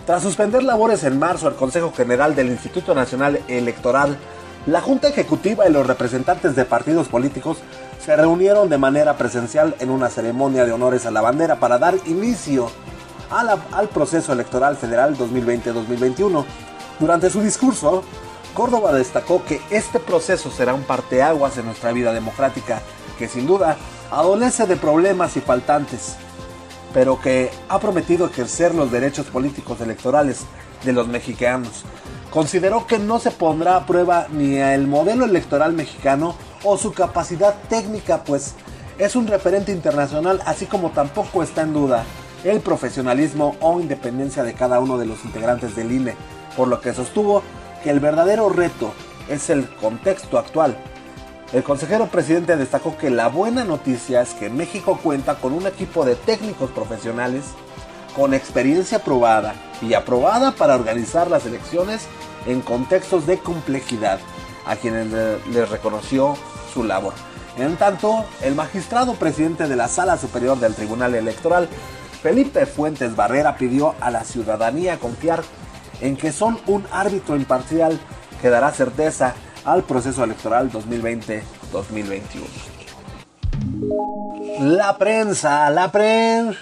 Tras suspender labores en marzo, el Consejo General del Instituto Nacional Electoral, la Junta Ejecutiva y los representantes de partidos políticos se reunieron de manera presencial en una ceremonia de honores a la bandera para dar inicio al proceso electoral federal 2020-2021. Durante su discurso, Córdoba destacó que este proceso será un parteaguas en nuestra vida democrática, que sin duda adolece de problemas y faltantes, pero que ha prometido ejercer los derechos políticos electorales de los mexicanos. Consideró que no se pondrá a prueba ni el modelo electoral mexicano o su capacidad técnica, pues es un referente internacional, así como tampoco está en duda el profesionalismo o independencia de cada uno de los integrantes del INE, por lo que sostuvo que el verdadero reto es el contexto actual. El consejero presidente destacó que la buena noticia es que México cuenta con un equipo de técnicos profesionales con experiencia probada y aprobada para organizar las elecciones en contextos de complejidad, a quienes les reconoció su labor. En tanto, el magistrado presidente de la Sala Superior del Tribunal Electoral, Felipe Fuentes Barrera, pidió a la ciudadanía confiar en que son un árbitro imparcial que dará certeza al proceso electoral 2020-2021. La prensa, la prensa.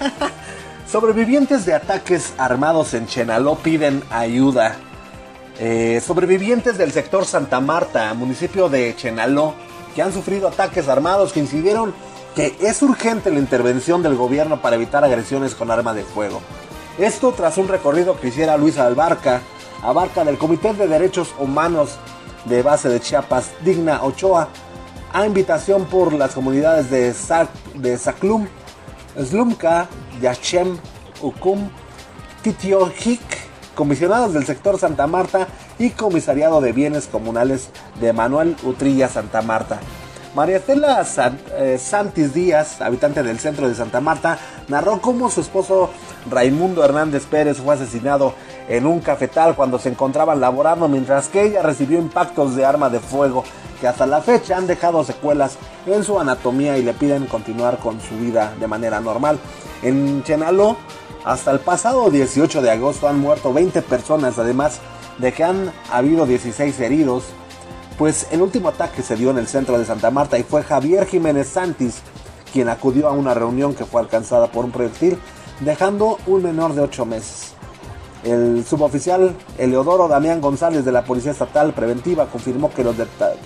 *laughs* Sobrevivientes de ataques armados en Chenaló piden ayuda. Eh, sobrevivientes del sector Santa Marta, municipio de Chenaló, que han sufrido ataques armados que incidieron que es urgente la intervención del gobierno para evitar agresiones con arma de fuego. Esto tras un recorrido que hiciera Luisa Albarca, abarca del Comité de Derechos Humanos de base de Chiapas, Digna Ochoa, a invitación por las comunidades de, Sac, de Saclum, Slumka, Yachem, Ucum, Titiojic, comisionados del sector Santa Marta y comisariado de bienes comunales de Manuel Utrilla Santa Marta. María Estela eh, Santis Díaz, habitante del centro de Santa Marta, narró cómo su esposo Raimundo Hernández Pérez fue asesinado en un cafetal cuando se encontraban laborando, mientras que ella recibió impactos de arma de fuego que hasta la fecha han dejado secuelas en su anatomía y le piden continuar con su vida de manera normal. En Chenaló, hasta el pasado 18 de agosto han muerto 20 personas, además de que han habido 16 heridos. Pues el último ataque se dio en el centro de Santa Marta y fue Javier Jiménez Santis quien acudió a una reunión que fue alcanzada por un proyectil, dejando un menor de 8 meses. El suboficial Eleodoro Damián González de la Policía Estatal Preventiva confirmó que,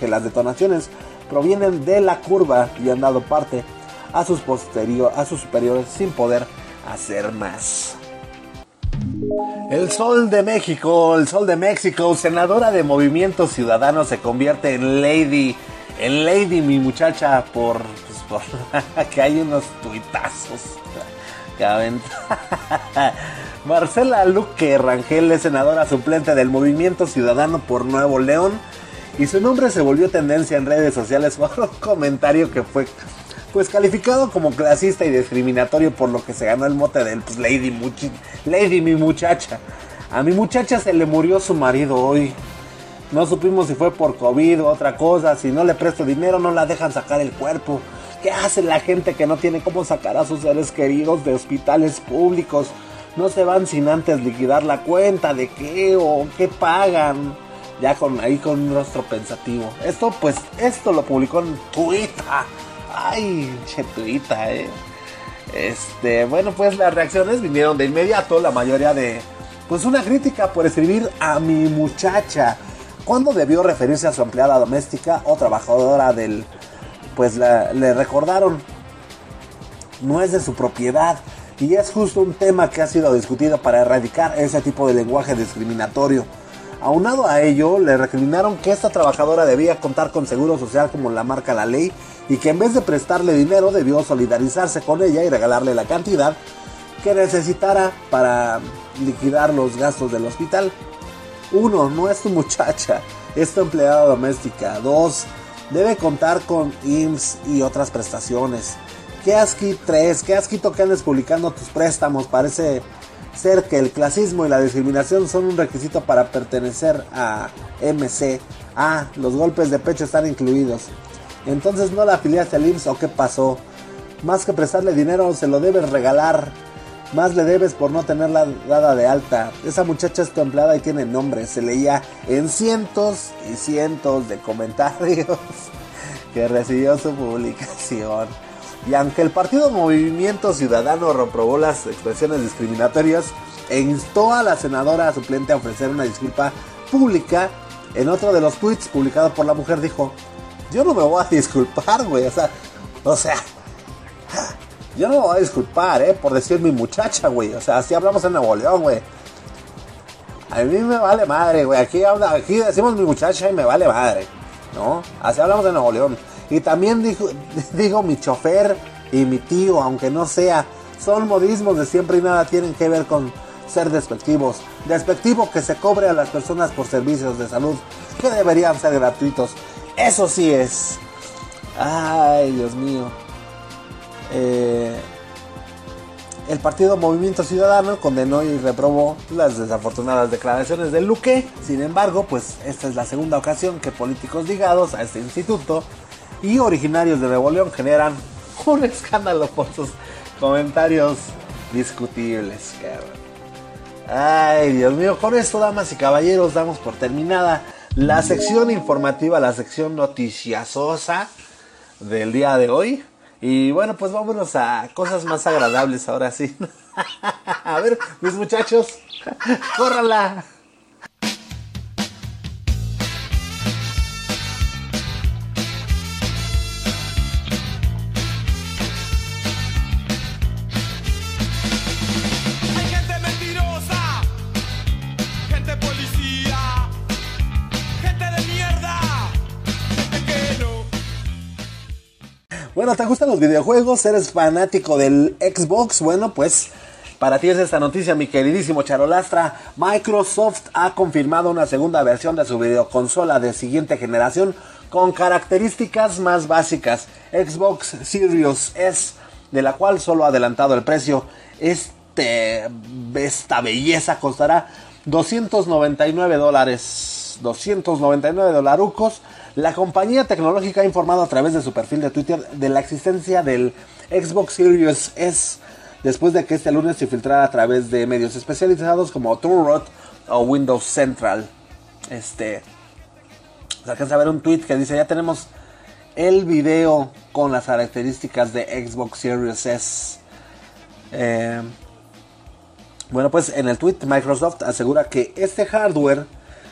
las detonaciones provienen de la curva y han dado parte a sus superiores sin poder hacer más. El Sol de México, el Sol de México, senadora de Movimiento Ciudadano, se convierte en Lady, en Lady mi muchacha por, pues, por *laughs* que hay unos tuitazos. *laughs* Marcela Luque Rangel es senadora suplente del Movimiento Ciudadano por Nuevo León y su nombre se volvió tendencia en redes sociales por un comentario que fue pues calificado como clasista y discriminatorio por lo que se ganó el mote del pues, Lady, Muchi- Lady mi muchacha. A mi muchacha se le murió su marido hoy. No supimos si fue por COVID o otra cosa. Si no le presto dinero no la dejan sacar el cuerpo. ¿Qué hace la gente que no tiene cómo sacar a sus seres queridos de hospitales públicos? No se van sin antes liquidar la cuenta de qué o qué pagan. Ya con ahí con un rostro pensativo. Esto pues esto lo publicó en Twitter. Ay, che Twitter, eh. Este, bueno, pues las reacciones vinieron de inmediato, la mayoría de pues una crítica por escribir a mi muchacha. Cuando debió referirse a su empleada doméstica o trabajadora del pues la- le recordaron no es de su propiedad y es justo un tema que ha sido discutido para erradicar ese tipo de lenguaje discriminatorio. Aunado a ello, le recriminaron que esta trabajadora debía contar con seguro social como la marca la ley y que en vez de prestarle dinero debió solidarizarse con ella y regalarle la cantidad que necesitara para liquidar los gastos del hospital. Uno, no es tu muchacha, es tu empleada doméstica. Dos, debe contar con IMSS y otras prestaciones. ¿Qué asqui tres? ¿Qué asquito que andes publicando tus préstamos? Parece ser que el clasismo y la discriminación son un requisito para pertenecer a MC. Ah, los golpes de pecho están incluidos. Entonces no la afiliaste al IMSS o qué pasó. Más que prestarle dinero, se lo debes regalar. Más le debes por no tenerla dada de alta. Esa muchacha es tu empleada y tiene nombre. Se leía en cientos y cientos de comentarios *laughs* que recibió su publicación. Y aunque el partido Movimiento Ciudadano reprobó las expresiones discriminatorias e instó a la senadora suplente a ofrecer una disculpa pública, en otro de los tweets publicado por la mujer dijo, yo no me voy a disculpar, güey, o sea, o sea, yo no me voy a disculpar, eh, por decir mi muchacha, güey, o sea, así hablamos en Nuevo León, güey. A mí me vale madre, güey, aquí, aquí decimos mi muchacha y me vale madre, ¿no? Así hablamos en Nuevo León. Y también *laughs* digo mi chofer y mi tío, aunque no sea, son modismos de siempre y nada tienen que ver con ser despectivos. Despectivo que se cobre a las personas por servicios de salud que deberían ser gratuitos. Eso sí es. Ay, Dios mío. Eh, el partido Movimiento Ciudadano condenó y reprobó las desafortunadas declaraciones de Luque. Sin embargo, pues esta es la segunda ocasión que políticos ligados a este instituto y originarios de Nuevo León generan *laughs* un escándalo por sus comentarios discutibles. Ay, Dios mío, con esto, damas y caballeros, damos por terminada la sección informativa, la sección noticiasosa del día de hoy. Y bueno, pues vámonos a cosas más agradables ahora sí. *laughs* a ver, mis muchachos, córrala. Bueno, ¿te gustan los videojuegos? ¿Eres fanático del Xbox? Bueno, pues para ti es esta noticia, mi queridísimo Charolastra. Microsoft ha confirmado una segunda versión de su videoconsola de siguiente generación con características más básicas. Xbox Series S, de la cual solo ha adelantado el precio. Este, esta belleza costará 299 dólares. 299 dolarucos La compañía tecnológica ha informado a través de su perfil de Twitter de la existencia del Xbox Series S después de que este lunes se filtrara a través de medios especializados como Turrot o Windows Central. Este, se alcanza a ver un tweet que dice ya tenemos el video con las características de Xbox Series S. Eh, bueno, pues en el tweet Microsoft asegura que este hardware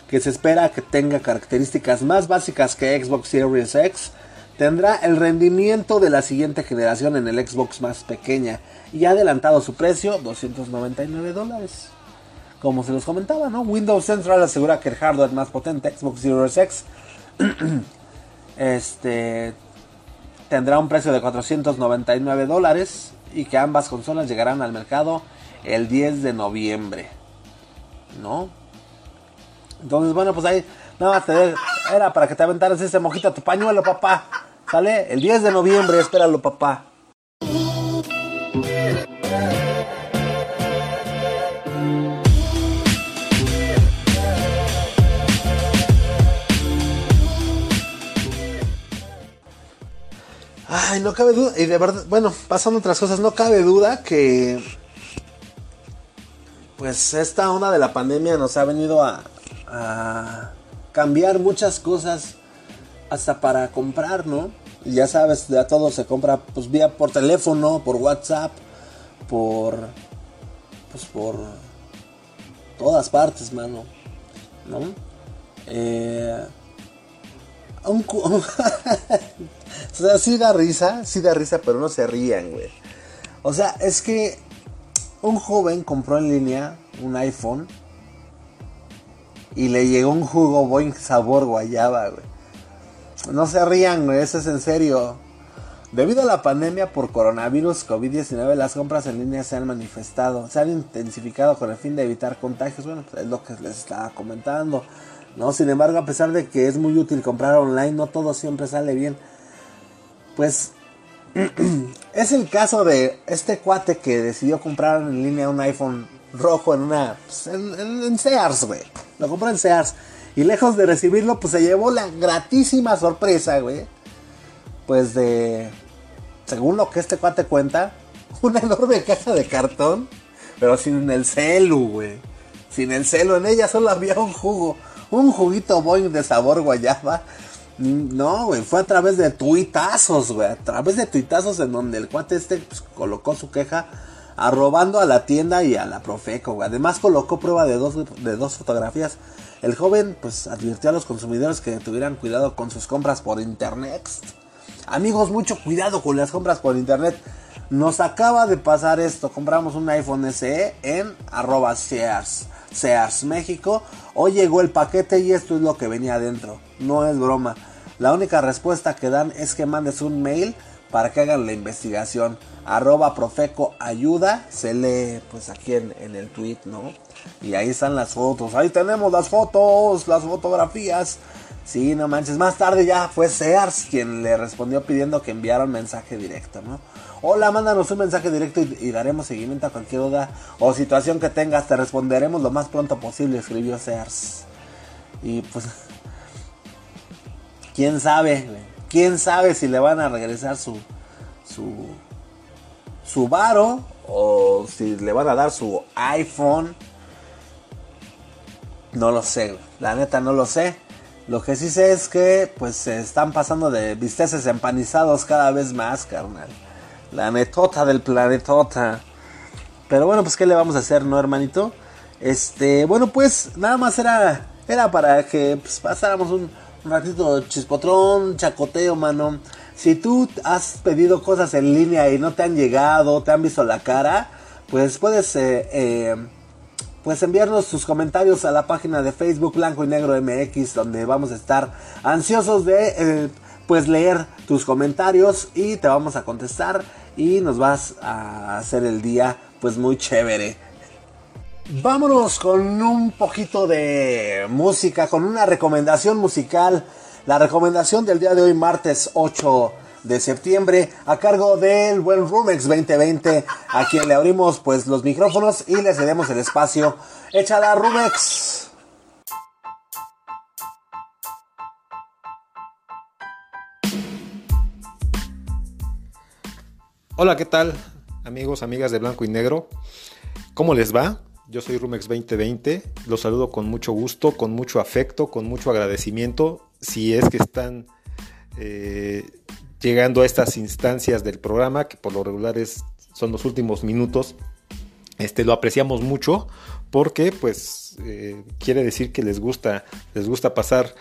que se espera que tenga características más básicas que Xbox Series X tendrá el rendimiento de la siguiente generación en el Xbox más pequeña y ha adelantado su precio 299 dólares. Como se los comentaba, ¿no? Windows Central asegura que el hardware más potente, Xbox Series X, *clears throat* este tendrá un precio de 499 dólares y que ambas consolas llegarán al mercado el 10 de noviembre. ¿No? Entonces, bueno, pues ahí nada más te era para que te aventaras ese mojito a tu pañuelo, papá. ¿Sale? El 10 de noviembre, espéralo, papá. Ay, no cabe duda, y de verdad, bueno, pasando otras cosas, no cabe duda que pues esta onda de la pandemia nos ha venido a, a cambiar muchas cosas hasta para comprar, ¿no? Y ya sabes, ya todo se compra pues vía por teléfono, por WhatsApp, por pues por todas partes, mano, ¿no? Eh, un, *laughs* o sea, sí da risa, sí da risa, pero no se rían, güey. O sea, es que un joven compró en línea un iPhone y le llegó un jugo Boing sabor guayaba, güey. No se rían, güey, eso es en serio. Debido a la pandemia por coronavirus COVID-19, las compras en línea se han manifestado, se han intensificado con el fin de evitar contagios. Bueno, es lo que les estaba comentando. ¿no? Sin embargo, a pesar de que es muy útil comprar online, no todo siempre sale bien. Pues *clears throat* es el caso de este cuate que decidió comprar en línea un iPhone rojo en una. pues, en, Sears, güey. Lo compró en Sears. Y lejos de recibirlo, pues se llevó la gratísima sorpresa, güey. Pues de. Según lo que este cuate cuenta, *laughs* una enorme caja de cartón. Pero sin el celu, güey. Sin el celu. En ella solo había un jugo. Un juguito boing de sabor guayaba. Mm, No, güey, fue a través de tuitazos, güey. A través de tuitazos en donde el cuate este pues, colocó su queja arrobando a la tienda y a la Profeco. Además colocó prueba de dos, de dos fotografías. El joven pues advirtió a los consumidores que tuvieran cuidado con sus compras por internet. Amigos, mucho cuidado con las compras por internet. Nos acaba de pasar esto. Compramos un iPhone SE en arroba Sears, Sears México. Hoy llegó el paquete y esto es lo que venía adentro. No es broma. La única respuesta que dan es que mandes un mail para que hagan la investigación. Arroba Profeco ayuda. Se lee pues aquí en, en el tweet, ¿no? Y ahí están las fotos. Ahí tenemos las fotos, las fotografías. Sí, no manches. Más tarde ya fue Sears quien le respondió pidiendo que enviara un mensaje directo, ¿no? Hola, mándanos un mensaje directo y, y daremos seguimiento a cualquier duda o situación que tengas. Te responderemos lo más pronto posible, escribió Sears. Y pues, *laughs* quién sabe? Quién sabe si le van a regresar su, su, su varo o si le van a dar su iPhone. No lo sé, la neta no lo sé. Lo que sí sé es que pues se están pasando de bisteces empanizados cada vez más, carnal. La netota del planetota. Pero bueno, pues qué le vamos a hacer, ¿no, hermanito? Este, bueno, pues nada más era era para que pues, pasáramos un ratito chispotrón, chacoteo, mano. Si tú has pedido cosas en línea y no te han llegado, te han visto la cara, pues puedes eh, eh, pues enviarnos tus comentarios a la página de Facebook Blanco y Negro MX, donde vamos a estar ansiosos de eh, pues leer tus comentarios y te vamos a contestar y nos vas a hacer el día pues muy chévere. Vámonos con un poquito de música, con una recomendación musical. La recomendación del día de hoy, martes 8 de septiembre, a cargo del buen Rumex 2020, a quien le abrimos pues los micrófonos y le cedemos el espacio. Échala Rumex. Hola, ¿qué tal? Amigos, amigas de Blanco y Negro. ¿Cómo les va? Yo soy Rumex 2020. Los saludo con mucho gusto, con mucho afecto, con mucho agradecimiento. Si es que están eh, llegando a estas instancias del programa, que por lo regular es, son los últimos minutos, este, lo apreciamos mucho porque pues eh, quiere decir que les gusta, les gusta pasar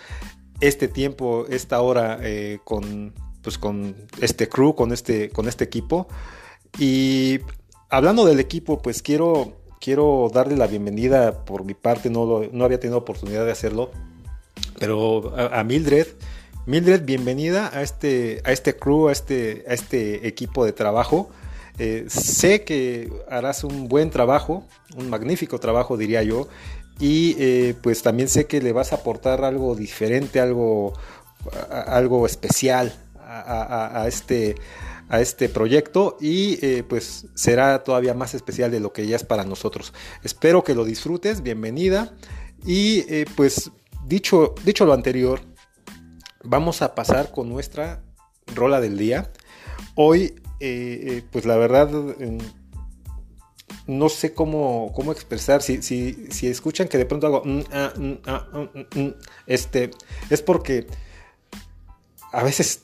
este tiempo, esta hora eh, con, pues, con este crew, con este, con este equipo. Y hablando del equipo, pues quiero, quiero darle la bienvenida por mi parte, no, lo- no había tenido oportunidad de hacerlo, pero a, Mildred. Mildred, bienvenida a este, a este crew, a este, a este equipo de trabajo. Eh, sé que harás un buen trabajo, un magnífico trabajo diría yo, y eh, pues también sé que le vas a aportar algo diferente, algo, algo especial a- a este, a este proyecto y eh, pues será todavía más especial de lo que ya es para nosotros. Espero que lo disfrutes, bienvenida y eh, pues dicho, dicho lo anterior, vamos a pasar con nuestra rola del día. Hoy, eh, pues la verdad, no sé cómo, cómo expresar. Si, si, si escuchan que de pronto hago, mm, ah, mm, ah, mm, este, es porque a veces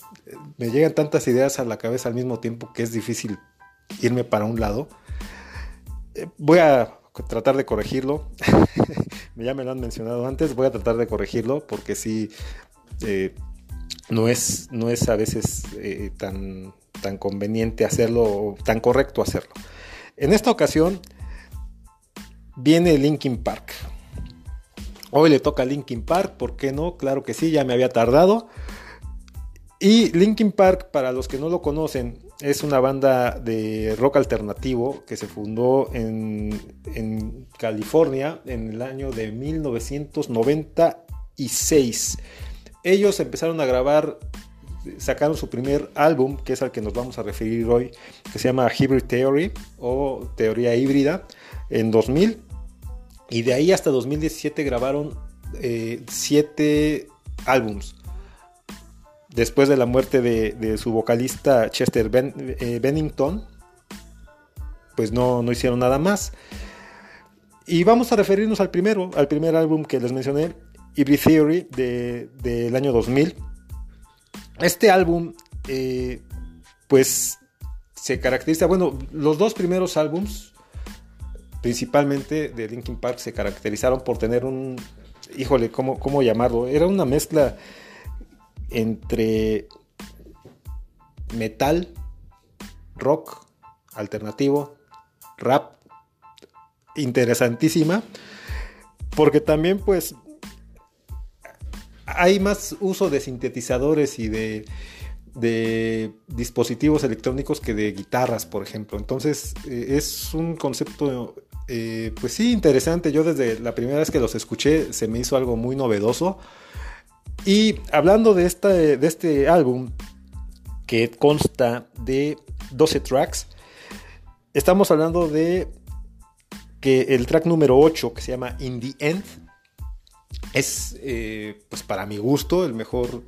me llegan tantas ideas a la cabeza al mismo tiempo que es difícil irme para un lado. Eh, voy a tratar de corregirlo. *laughs* ya me lo han mencionado antes. Voy a tratar de corregirlo porque sí. eh, no es, no es a veces eh, tan, tan conveniente hacerlo, o tan correcto hacerlo. En esta ocasión viene Linkin Park. Hoy le toca Linkin Park, ¿por qué no? Claro que sí, ya me había tardado. Y Linkin Park, para los que no lo conocen, es una banda de rock alternativo que se fundó en, California en el año de 1996. Ellos empezaron a grabar, sacaron su primer álbum, que es al que nos vamos a referir hoy, que se llama Hybrid Theory o Teoría Híbrida, en 2000. Y de ahí hasta 2017 grabaron eh, siete álbums. Después de la muerte de, de su vocalista Chester eh, Bennington, pues no, no hicieron nada más. Y vamos a referirnos al primero, al primer álbum que les mencioné, Hybrid Theory, de- del año 2000. Este álbum, eh, pues, se caracteriza, bueno, los dos primeros álbums, principalmente de Linkin Park, se caracterizaron por tener un, híjole, ¿cómo, cómo llamarlo? Era una mezcla entre metal, rock, alternativo, rap, interesantísima, porque también pues hay más uso de sintetizadores y de, dispositivos electrónicos que de guitarras, por ejemplo. Entonces eh, es un concepto, eh, pues sí, interesante. Yo desde la primera vez que los escuché se me hizo algo muy novedoso. Y hablando de, de este álbum, que consta de 12 tracks, estamos hablando de que el track número 8, que se llama In the End, es, eh, pues para mi gusto, el mejor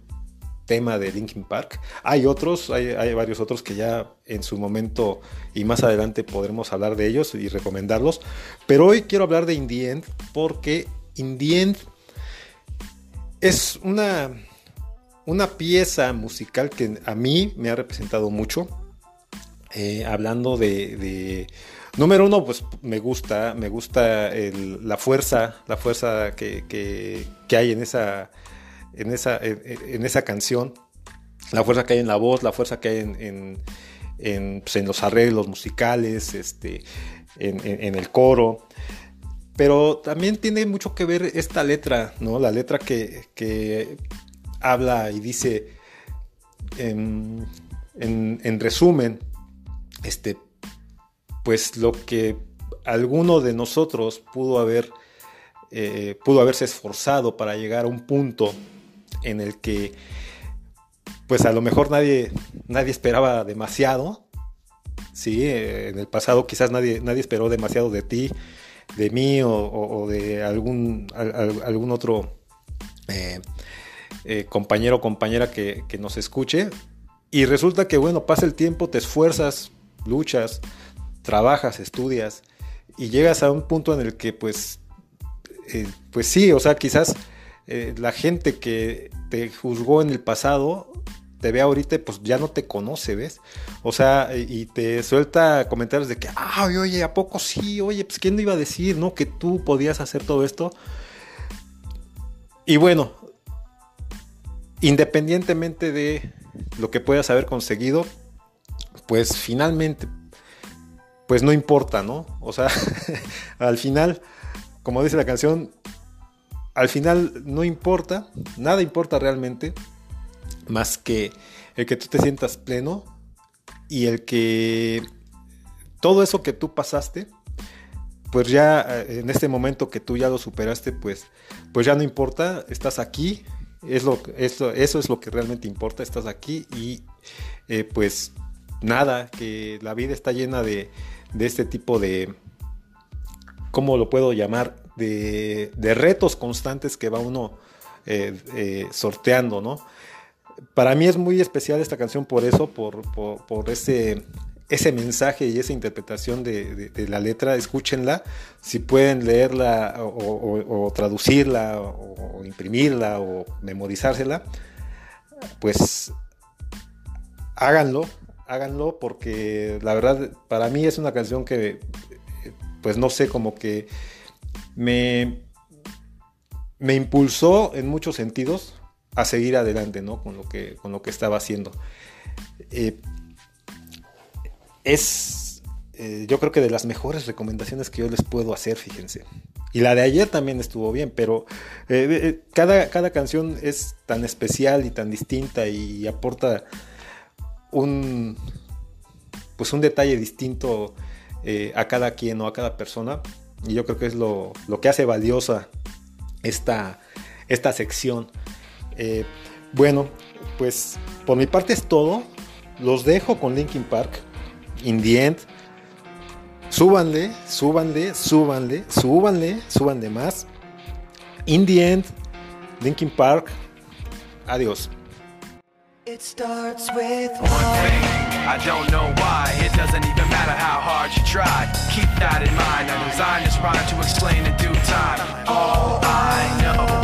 tema de Linkin Park. Hay otros, hay, hay, varios otros que ya en su momento y más adelante podremos hablar de ellos y recomendarlos. Pero hoy quiero hablar de In the End porque In the End es una, una pieza musical que a mí me ha representado mucho. Eh, hablando de, número uno, pues me gusta, me gusta la fuerza, la fuerza que, que, hay en esa, en esa, en, esa canción, la fuerza que hay en la voz, la fuerza que hay en, en, pues los arreglos musicales, este, en, el coro. Pero también tiene mucho que ver esta letra, ¿no? La letra que, que habla y dice, en, en resumen, este, pues lo que alguno de nosotros pudo haber, eh, pudo haberse esforzado para llegar a un punto en el que, pues a lo mejor nadie, nadie esperaba demasiado, sí, eh, en el pasado quizás nadie, nadie esperó demasiado de ti, de mí o, de algún, al, algún otro eh, compañero o compañera que, nos escuche. Y resulta que, bueno, pasa el tiempo, te esfuerzas luchas, trabajas, estudias y llegas a un punto en el que pues, eh, pues sí, o sea, quizás eh, la gente que te juzgó en el pasado te ve ahorita, pues ya no te conoce, ¿ves? O sea, y te suelta comentarios de que, ah, oye, ¿a poco sí? Oye, pues ¿quién no iba a decir, no? Que tú podías hacer todo esto. Y bueno, independientemente de lo que puedas haber conseguido, pues finalmente, pues no importa, ¿no? O sea, *laughs* al final, como dice la canción, al final no importa, nada importa realmente más que el que tú te sientas pleno y el que todo eso que tú pasaste, pues ya eh, en este momento que tú ya lo superaste, pues, pues ya no importa, estás aquí, es lo, eso, eso es lo que realmente importa, estás aquí y eh, pues nada, que la vida está llena de, de este tipo de, ¿cómo lo puedo llamar? De, de retos constantes que va uno eh, sorteando, ¿no? Para mí es muy especial esta canción por eso, por, ese, ese mensaje y esa interpretación de, la letra. Escúchenla, si pueden leerla o, traducirla o, imprimirla o memorizársela, pues háganlo, háganlo porque la verdad para mí es una canción que, pues no sé, como que me, me impulsó en muchos sentidos a seguir adelante, ¿no? Con lo que, con lo que estaba haciendo. Eh, es, eh, yo creo que de las mejores recomendaciones que yo les puedo hacer, fíjense. Y la de ayer también estuvo bien, pero eh, cada, cada canción es tan especial y tan distinta y aporta un, pues un detalle distinto a cada quien o a cada persona. Y yo creo que es lo, lo que hace valiosa esta, esta sección. Eh, bueno, pues por mi parte es todo. Los dejo con Linkin Park. In the end. Súbanle, súbanle, súbanle, súbanle, súbanle más. In the end, Linkin Park. Adiós. It starts with one thing. I don't know why. It doesn't even matter how hard you try. Keep that in mind. I designed this rhyme to explain in due time. All I know,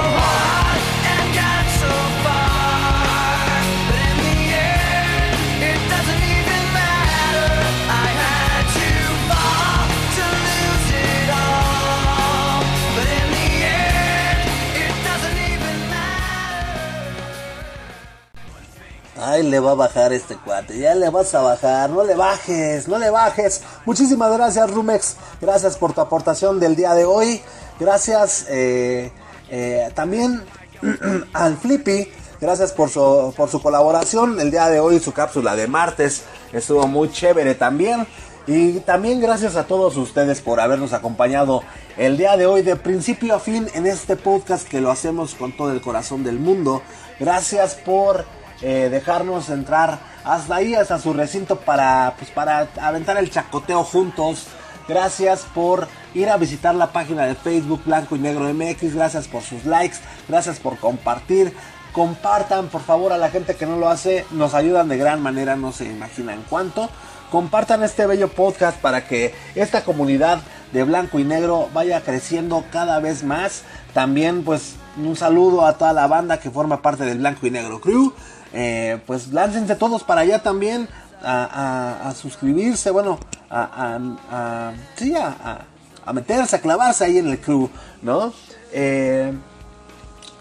Ay, le va a bajar este cuate. Ya le vas a bajar. No le bajes, no le bajes. Muchísimas gracias, Rumex. Gracias por tu aportación del día de hoy. Gracias eh, eh, también *clears throat* al Flippy. Gracias por su, por su colaboración el día de hoy, su cápsula de martes. Estuvo muy chévere también. Y también gracias a todos ustedes por habernos acompañado el día de hoy de principio a fin en este podcast que lo hacemos con todo el corazón del mundo. Gracias por eh, dejarnos entrar hasta ahí, hasta su recinto para, pues, para aventar el chacoteo juntos. Gracias por ir a visitar la página de Facebook Blanco y Negro MX. Gracias por sus likes. Gracias por compartir. Compartan por favor a la gente que no lo hace. Nos ayudan de gran manera. No se imaginan cuánto. Compartan este bello podcast para que esta comunidad de blanco y negro vaya creciendo cada vez más. También pues un saludo a toda la banda que forma parte del blanco y negro crew. Eh, pues láncense todos para allá también a, suscribirse, bueno, a, a, sí, a, meterse, a clavarse ahí en el crew, ¿no? Eh,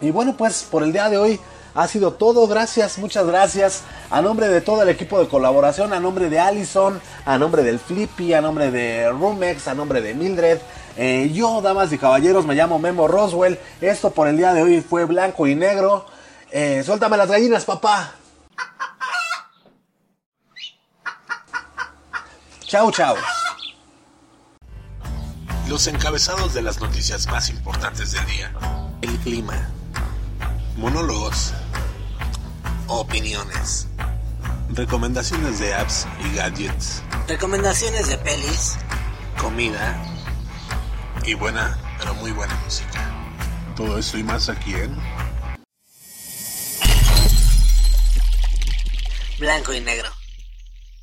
y bueno, pues por el día de hoy ha sido todo. Gracias, muchas gracias. A nombre de todo el equipo de colaboración, a nombre de Allison, a nombre del Flippy, a nombre de Rumex, a nombre de Mildred. Eh, yo, damas y caballeros, me llamo Memo Roswell. Esto por el día de hoy fue blanco y negro. Eh, suéltame las gallinas, papá. Chao, chao. Los encabezados de las noticias más importantes del día. El clima. Monólogos. Opiniones. Recomendaciones de apps y gadgets. Recomendaciones de pelis. Comida. Y buena, pero muy buena música. Todo esto y más aquí en Blanco y negro.